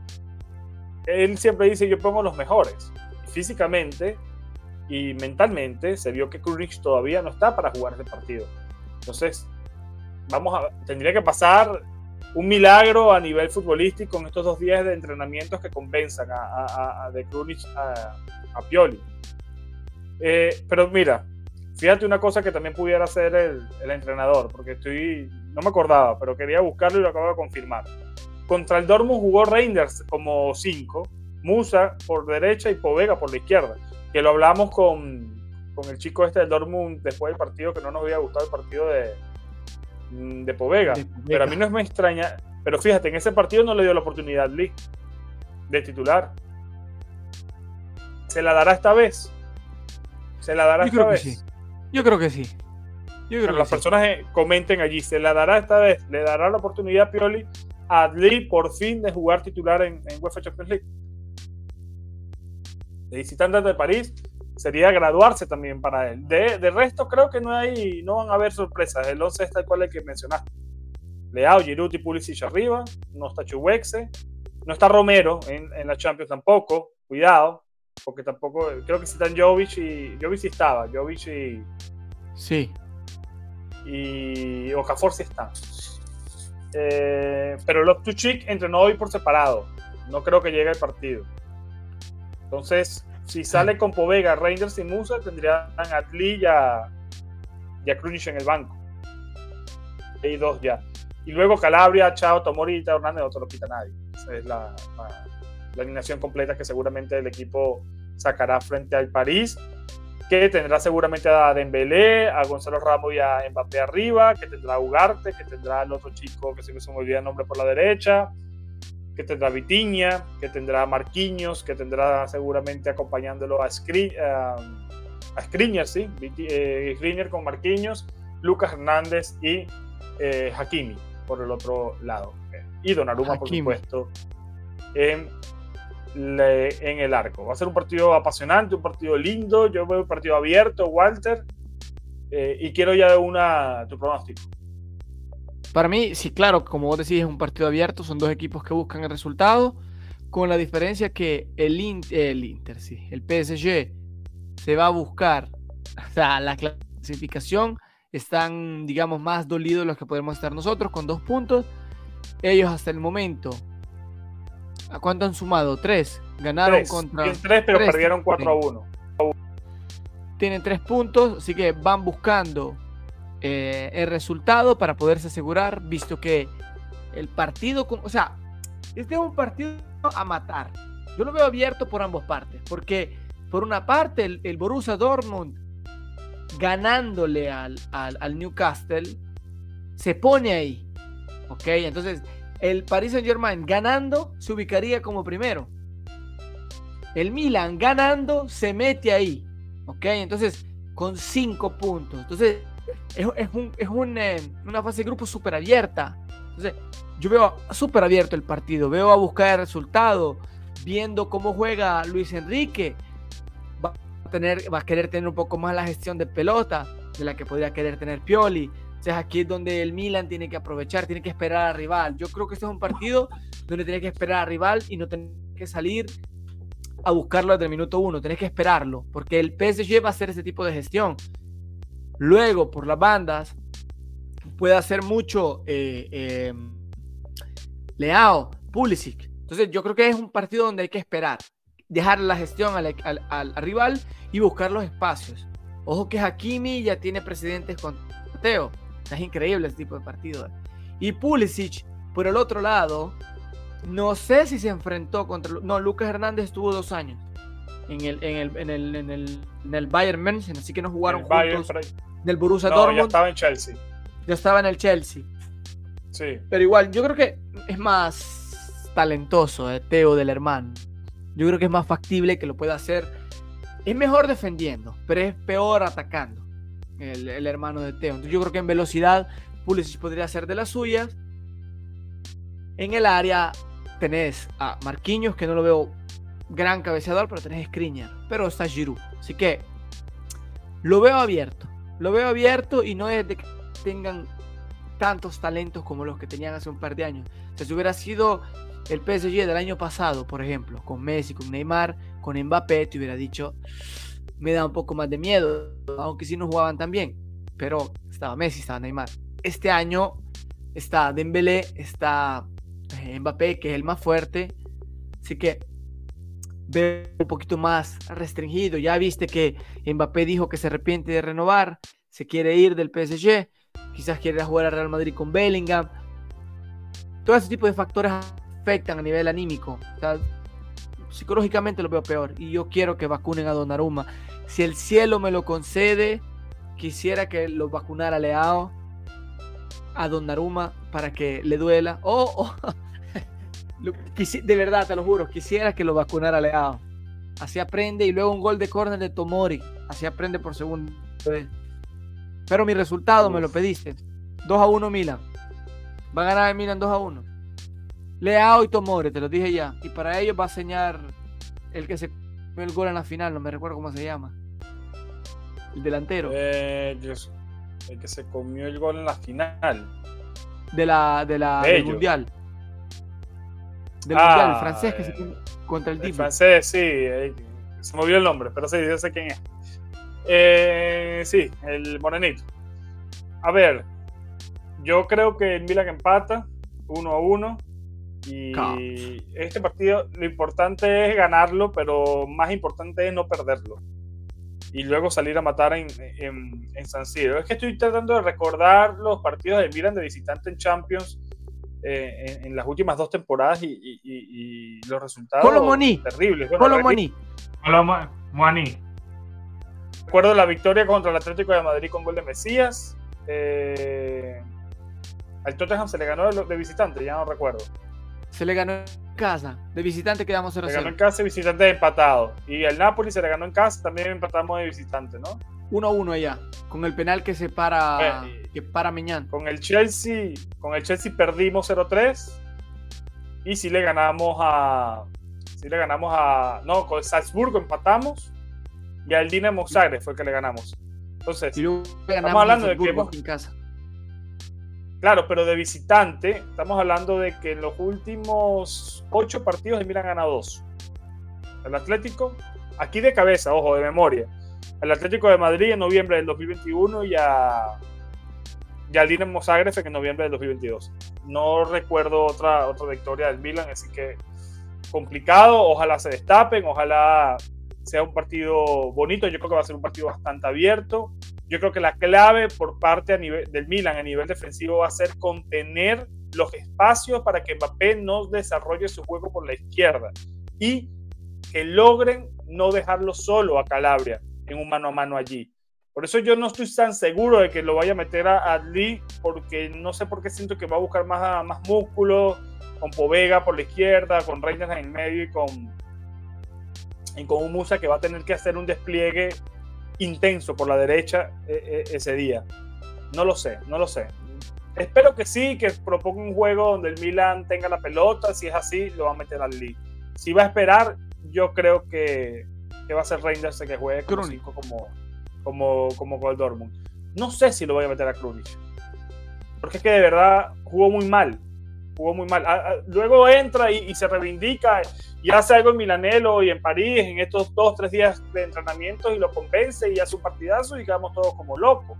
él siempre dice yo pongo los mejores. Físicamente y mentalmente se vio que Krunic todavía no está para jugar ese partido. Entonces, vamos a, tendría que pasar un milagro a nivel futbolístico en estos dos días de entrenamientos que convenzan a, de Krunic a, Pioli. Eh, pero mira, fíjate una cosa que también pudiera hacer el, entrenador, porque estoy, no me acordaba, pero quería buscarlo y lo acabo de confirmar. Contra el Dortmund jugó Reinders como 5, Musa por derecha y Povega por la izquierda, que lo hablamos con, con el chico este del Dortmund después del partido, que no nos había gustado el partido de, Mm, de Povega. Pero a mí no es me extraña. Pero fíjate, en ese partido no le dio la oportunidad Lee de titular. ¿Se la dará esta vez? ¿Se la dará esta vez? Yo creo que sí. Yo creo que las personas eh, comenten allí, ¿se la dará esta vez? ¿Le dará la oportunidad a Pioli a Lee por fin de jugar titular en, en UEFA Champions League? De visitante de París, sería graduarse también para él. De, de, resto, creo que no hay, no van a haber sorpresas. El 11 está el cual el que mencionaste. Leao, Giroud y Pulisic arriba. No está Chuwexe. No está Romero en, en, la Champions tampoco. Cuidado. Porque tampoco, creo que si están Jovic y. Jovic sí estaba. Jovic y. Sí. Y Okafor sí están. Eh, pero los Tuchik entrenó hoy por separado. No creo que llegue al partido. Entonces, si sale con Povega, Rangers y Musa, tendrían a Atli y a, y en el banco. Hay dos ya. Y luego Calabria, Chao, Tomorita, Hernández, no te lo quita nadie. Esa es la, la, alineación completa que seguramente el equipo sacará frente al París, que tendrá seguramente a Dembélé, a Gonzalo Ramos y a Mbappé arriba, que tendrá a Ugarte, que tendrá al otro chico que se me olvida el nombre por la derecha, que tendrá Vitiña, que tendrá Marquinhos, que tendrá seguramente acompañándolo a, Skriniar, a sí, eh, con Marquinhos, Lucas Hernández y eh, Hakimi por el otro lado. Y Donnarumma, por supuesto, en, en el arco. Va a ser un partido apasionante, un partido lindo. Yo veo un partido abierto, Walter. Eh, y quiero ya una tu pronóstico. Para mí, sí, claro, como vos decís, es un partido abierto, son dos equipos que buscan el resultado, con la diferencia que el, el Inter, sí, el PSG se va a buscar, o sea, la clasificación, están, digamos, más dolidos los que podemos estar nosotros, con dos puntos. Ellos hasta el momento, ¿a cuánto han sumado? Tres. Ganaron contra... Tres, pero perdieron 4 a 1. Tienen tres puntos, así que van buscando eh, el resultado para poderse asegurar, visto que el partido, o sea, este es un partido a matar. Yo lo veo abierto por ambas partes, porque por una parte el, Borussia Dortmund ganándole al, al, Newcastle se pone ahí, ¿ok? Entonces el Paris Saint Germain ganando se ubicaría como primero. El Milan ganando se mete ahí, ¿ok? Entonces con cinco puntos. Entonces es, es, un, eh, una fase de grupo súper abierta. Entonces, yo veo súper abierto el partido, veo a buscar el resultado, viendo cómo juega Luis Enrique. Va a, tener, va a querer tener un poco más la gestión de pelota de la que podría querer tener Pioli. O sea, aquí es donde el Milan tiene que aprovechar, tiene que esperar al rival. Yo creo que este es un partido donde tiene que esperar al rival y no tener que salir a buscarlo desde el minuto uno. Tenés que esperarlo, porque el PSG va a hacer ese tipo de gestión. Luego, por las bandas, puede hacer mucho eh, em, Leao, Pulisic. Entonces, yo creo que es un partido donde hay que esperar, dejar la gestión al, rival y buscar los espacios. Ojo que Hakimi ya tiene precedentes con Teo. Es increíble ese tipo de partido. Y Pulisic, por el otro lado, no sé si se enfrentó contra. No, Lucas Hernández estuvo dos años en el, en el, en el, en el, en el Bayern München, así que no jugaron juntos del Borussia no, Dortmund. Ya estaba en Chelsea. Ya estaba en el Chelsea. Sí. Pero igual, yo creo que es más talentoso eh, Teo del hermano. Yo creo que es más factible que lo pueda hacer. Es mejor defendiendo, pero es peor atacando el, el hermano de Teo. Entonces yo creo que en velocidad Pulisic podría ser de las suyas. En el área tenés a Marquinhos, que no lo veo gran cabeceador, pero tenés Skriniar. Pero está Giroud. Así que lo veo abierto. Lo veo abierto y no es de que tengan tantos talentos como los que tenían hace un par de años. O si hubiera sido el PSG del año pasado, por ejemplo, con Messi, con Neymar, con Mbappé, te hubiera dicho, me da un poco más de miedo, aunque sí no jugaban tan bien. Pero estaba Messi, estaba Neymar. Este año está Dembélé, está eh, Mbappé, que es el más fuerte. Así que veo un poquito más restringido. Ya viste que Mbappé dijo que se arrepiente de renovar, se quiere ir del PSG, quizás quiere jugar a Real Madrid con Bellingham. Todo ese tipo de factores afectan a nivel anímico. psicológicamente lo veo peor y yo quiero que vacunen a Donnarumma. Si el cielo me lo concede, quisiera que lo vacunara Leao a Donnarumma para que le duela. O, de verdad, te lo juro, quisiera que lo vacunara Leao. Así aprende y luego un gol de córner de Tomori. Así aprende por segundo vez. Pero mi resultado me lo pediste. 2 a 1 Milan. Va a ganar el Milan 2 a 1. Leao y Tomori, te lo dije ya. Y para ellos va a señalar el que se comió el gol en la final, no me recuerdo cómo se llama. El delantero. Eh, el que se comió el gol en la final. De la, de la, del Mundial del mundial, el francés que se ah, contra el tipo. El francés, sí, eh, se movió el nombre, pero sí, yo sé quién es. Eh, sí, el morenito. A ver, yo creo que el Milan empata 1 a 1. Y este partido, lo importante es ganarlo, pero más importante es no perderlo. Y luego salir a matar en, en San Siro. Es que estoy tratando de recordar los partidos de Milan de visitante en Champions eh, en, las últimas dos temporadas y, los resultados terribles. Bueno, Moni. Moni. Recuerdo la victoria contra el Atlético de Madrid con gol de Mesías. Eh, al Tottenham se le ganó de, visitante, ya no recuerdo. se le ganó en casa. De visitante quedamos 0-0. Se ganó en casa y visitante empatado. Y el Napoli se le ganó en casa, también empatamos de visitante, ¿no? 1-1 allá, con el penal que se para, Eh, que para Meñán. Con el Chelsea, con el Chelsea perdimos 0-3 y si le ganamos a si le ganamos a no, con el Salzburgo empatamos y al Dinamo Zagreb fue que le ganamos. Entonces, Y luego ganamos estamos hablando a de que hemos- en casa. claro, pero de visitante, estamos hablando de que en los últimos ocho partidos el Milan ha ganado dos. El Atlético, aquí de cabeza, ojo, de memoria. El Atlético de Madrid en noviembre del 2021 y a y al Dinamo Zagreb en noviembre del 2022. No recuerdo otra, otra victoria del Milan, así que complicado. Ojalá se destapen, ojalá sea un partido bonito. Yo creo que va a ser un partido bastante abierto. Yo creo que la clave por parte a del Milan a nivel defensivo va a ser contener los espacios para que Mbappé no desarrolle su juego por la izquierda y que logren no dejarlo solo a Calabria en un mano a mano allí. Por eso yo no estoy tan seguro de que lo vaya a meter a Adli, porque no sé por qué siento que va a buscar más, más músculo, con Povega por la izquierda, con Reina en el medio y con, y con un Musa que va a tener que hacer un despliegue intenso por la derecha eh, eh, ese día. No lo sé, no lo sé. Espero que sí, que proponga un juego donde el Milan tenga la pelota. Si es así, lo va a meter al Lee. Si va a esperar, yo creo que, va a ser Reinders el que juegue como, Krunic. cinco, como, como, como con el Dortmund. No sé si lo voy a meter a Krunic. Porque es que de verdad jugó muy mal. Jugó muy mal. Ah, ah, Luego entra y, y se reivindica y hace algo en Milanelo y en París en estos dos, tres días de entrenamiento y lo convence y hace un partidazo y quedamos todos como locos.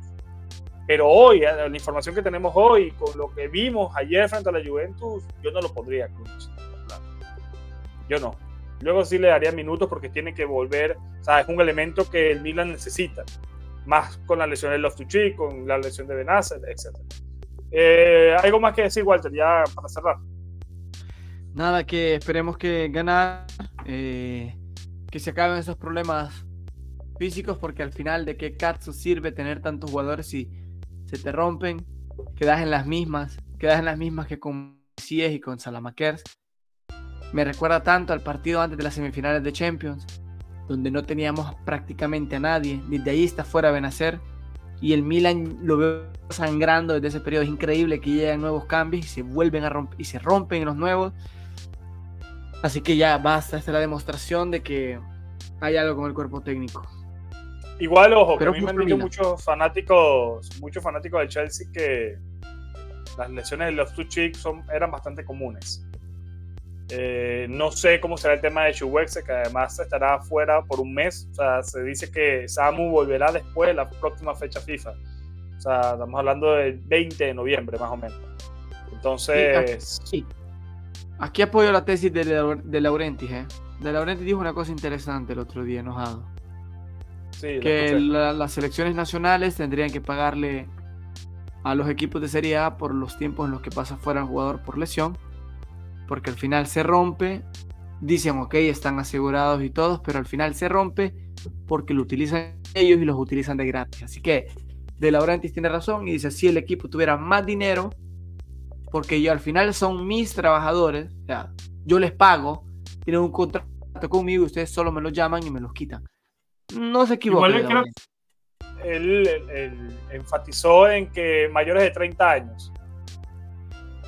Pero hoy, eh, la información que tenemos hoy, con lo que vimos ayer frente a la Juventus, yo no lo pondría a Krunic. Yo no. Luego sí le daría minutos porque tiene que volver, o sea, es un elemento que el Milan necesita. Más con la lesión de Loftus-Cheek, con la lesión de Benacer, etc. Eh, ¿Algo más que decir, Walter, ya para cerrar? Nada, que esperemos que ganar, eh, que se acaben esos problemas físicos, porque al final de qué cazzo sirve tener tantos jugadores si se te rompen, quedas en las mismas, quedas en las mismas que con Cies y con Salamakers. Me recuerda tanto al partido antes de las semifinales de Champions, donde no teníamos prácticamente a nadie, desde ahí está fuera Benacer, y el Milan lo veo sangrando desde ese periodo, es increíble que llegan nuevos cambios y se vuelven a romper y se rompen los nuevos. Así que ya basta, esta es la demostración de que hay algo con el cuerpo técnico. Igual, ojo, Pero que a mí me han dicho muchos fanáticos, muchos fanáticos del Chelsea que las lesiones de los two chicks son, eran bastante comunes. Eh, no sé cómo será el tema de Chuwexe, que además estará fuera por un mes. O sea, se dice que Samu volverá después de la próxima fecha FIFA. O sea, estamos hablando del 20 de noviembre, más o menos. Entonces, Sí. Aquí apoyo la tesis de, de Laurentiis. ¿eh? De Laurentiis dijo una cosa interesante el otro día, enojado. sí, Que la- las selecciones nacionales tendrían que pagarle a los equipos de Serie A por los tiempos en los que pasa fuera el jugador por lesión. Porque al final se rompe. Dicen, ok, están asegurados y todos, pero al final se rompe porque lo utilizan ellos y los utilizan de gratis. Así que De Laurentiis tiene razón y dice, si el equipo tuviera más dinero, porque yo al final son mis trabajadores, o sea, yo les pago, tienen un contrato conmigo y ustedes solo me los llaman y me los quitan. No se creo- él, él- él enfatizó en que mayores de 30 años.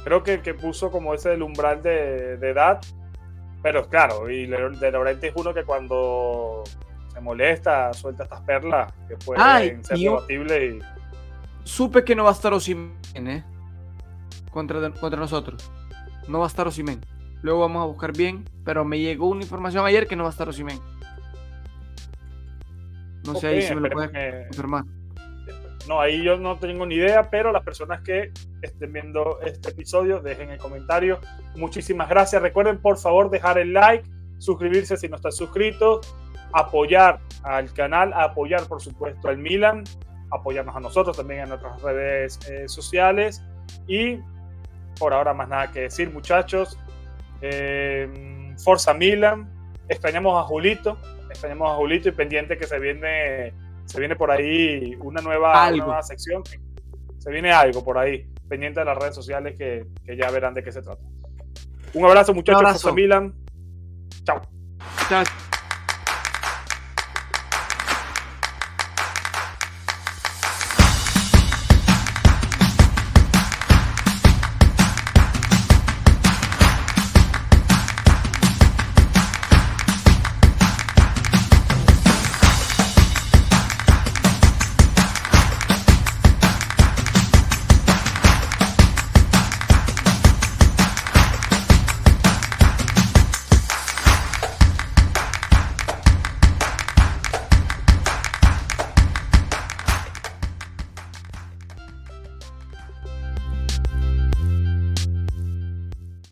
Creo que, que puso como ese del umbral de, de edad. Pero claro, y de Laurenti es uno que cuando se molesta, suelta estas perlas que pueden Ay, ser debatibles. Y, Supe que no va a estar Osimen, ¿eh? Contra, contra nosotros. No va a estar Osimen. Luego vamos a buscar bien, pero me llegó una información ayer que no va a estar Osimen. No sé ahí si me lo puedes que- confirmar. No, ahí yo no tengo ni idea, pero las personas que estén viendo este episodio, dejen el comentario. Muchísimas gracias. Recuerden, por favor, dejar el like, suscribirse si no están suscritos, apoyar al canal, apoyar, por supuesto, al Milan, apoyarnos a nosotros también en nuestras redes eh, sociales. Y por ahora, más nada que decir, muchachos. Eh, Forza Milan. Extrañamos a Julito, extrañamos a Julito y pendiente que se viene se viene por ahí una nueva, una Algo. nueva sección. Se viene algo por ahí, pendiente de las redes sociales que, que ya verán de qué se trata. Un abrazo, muchachos. José Milan. Chao. Chao.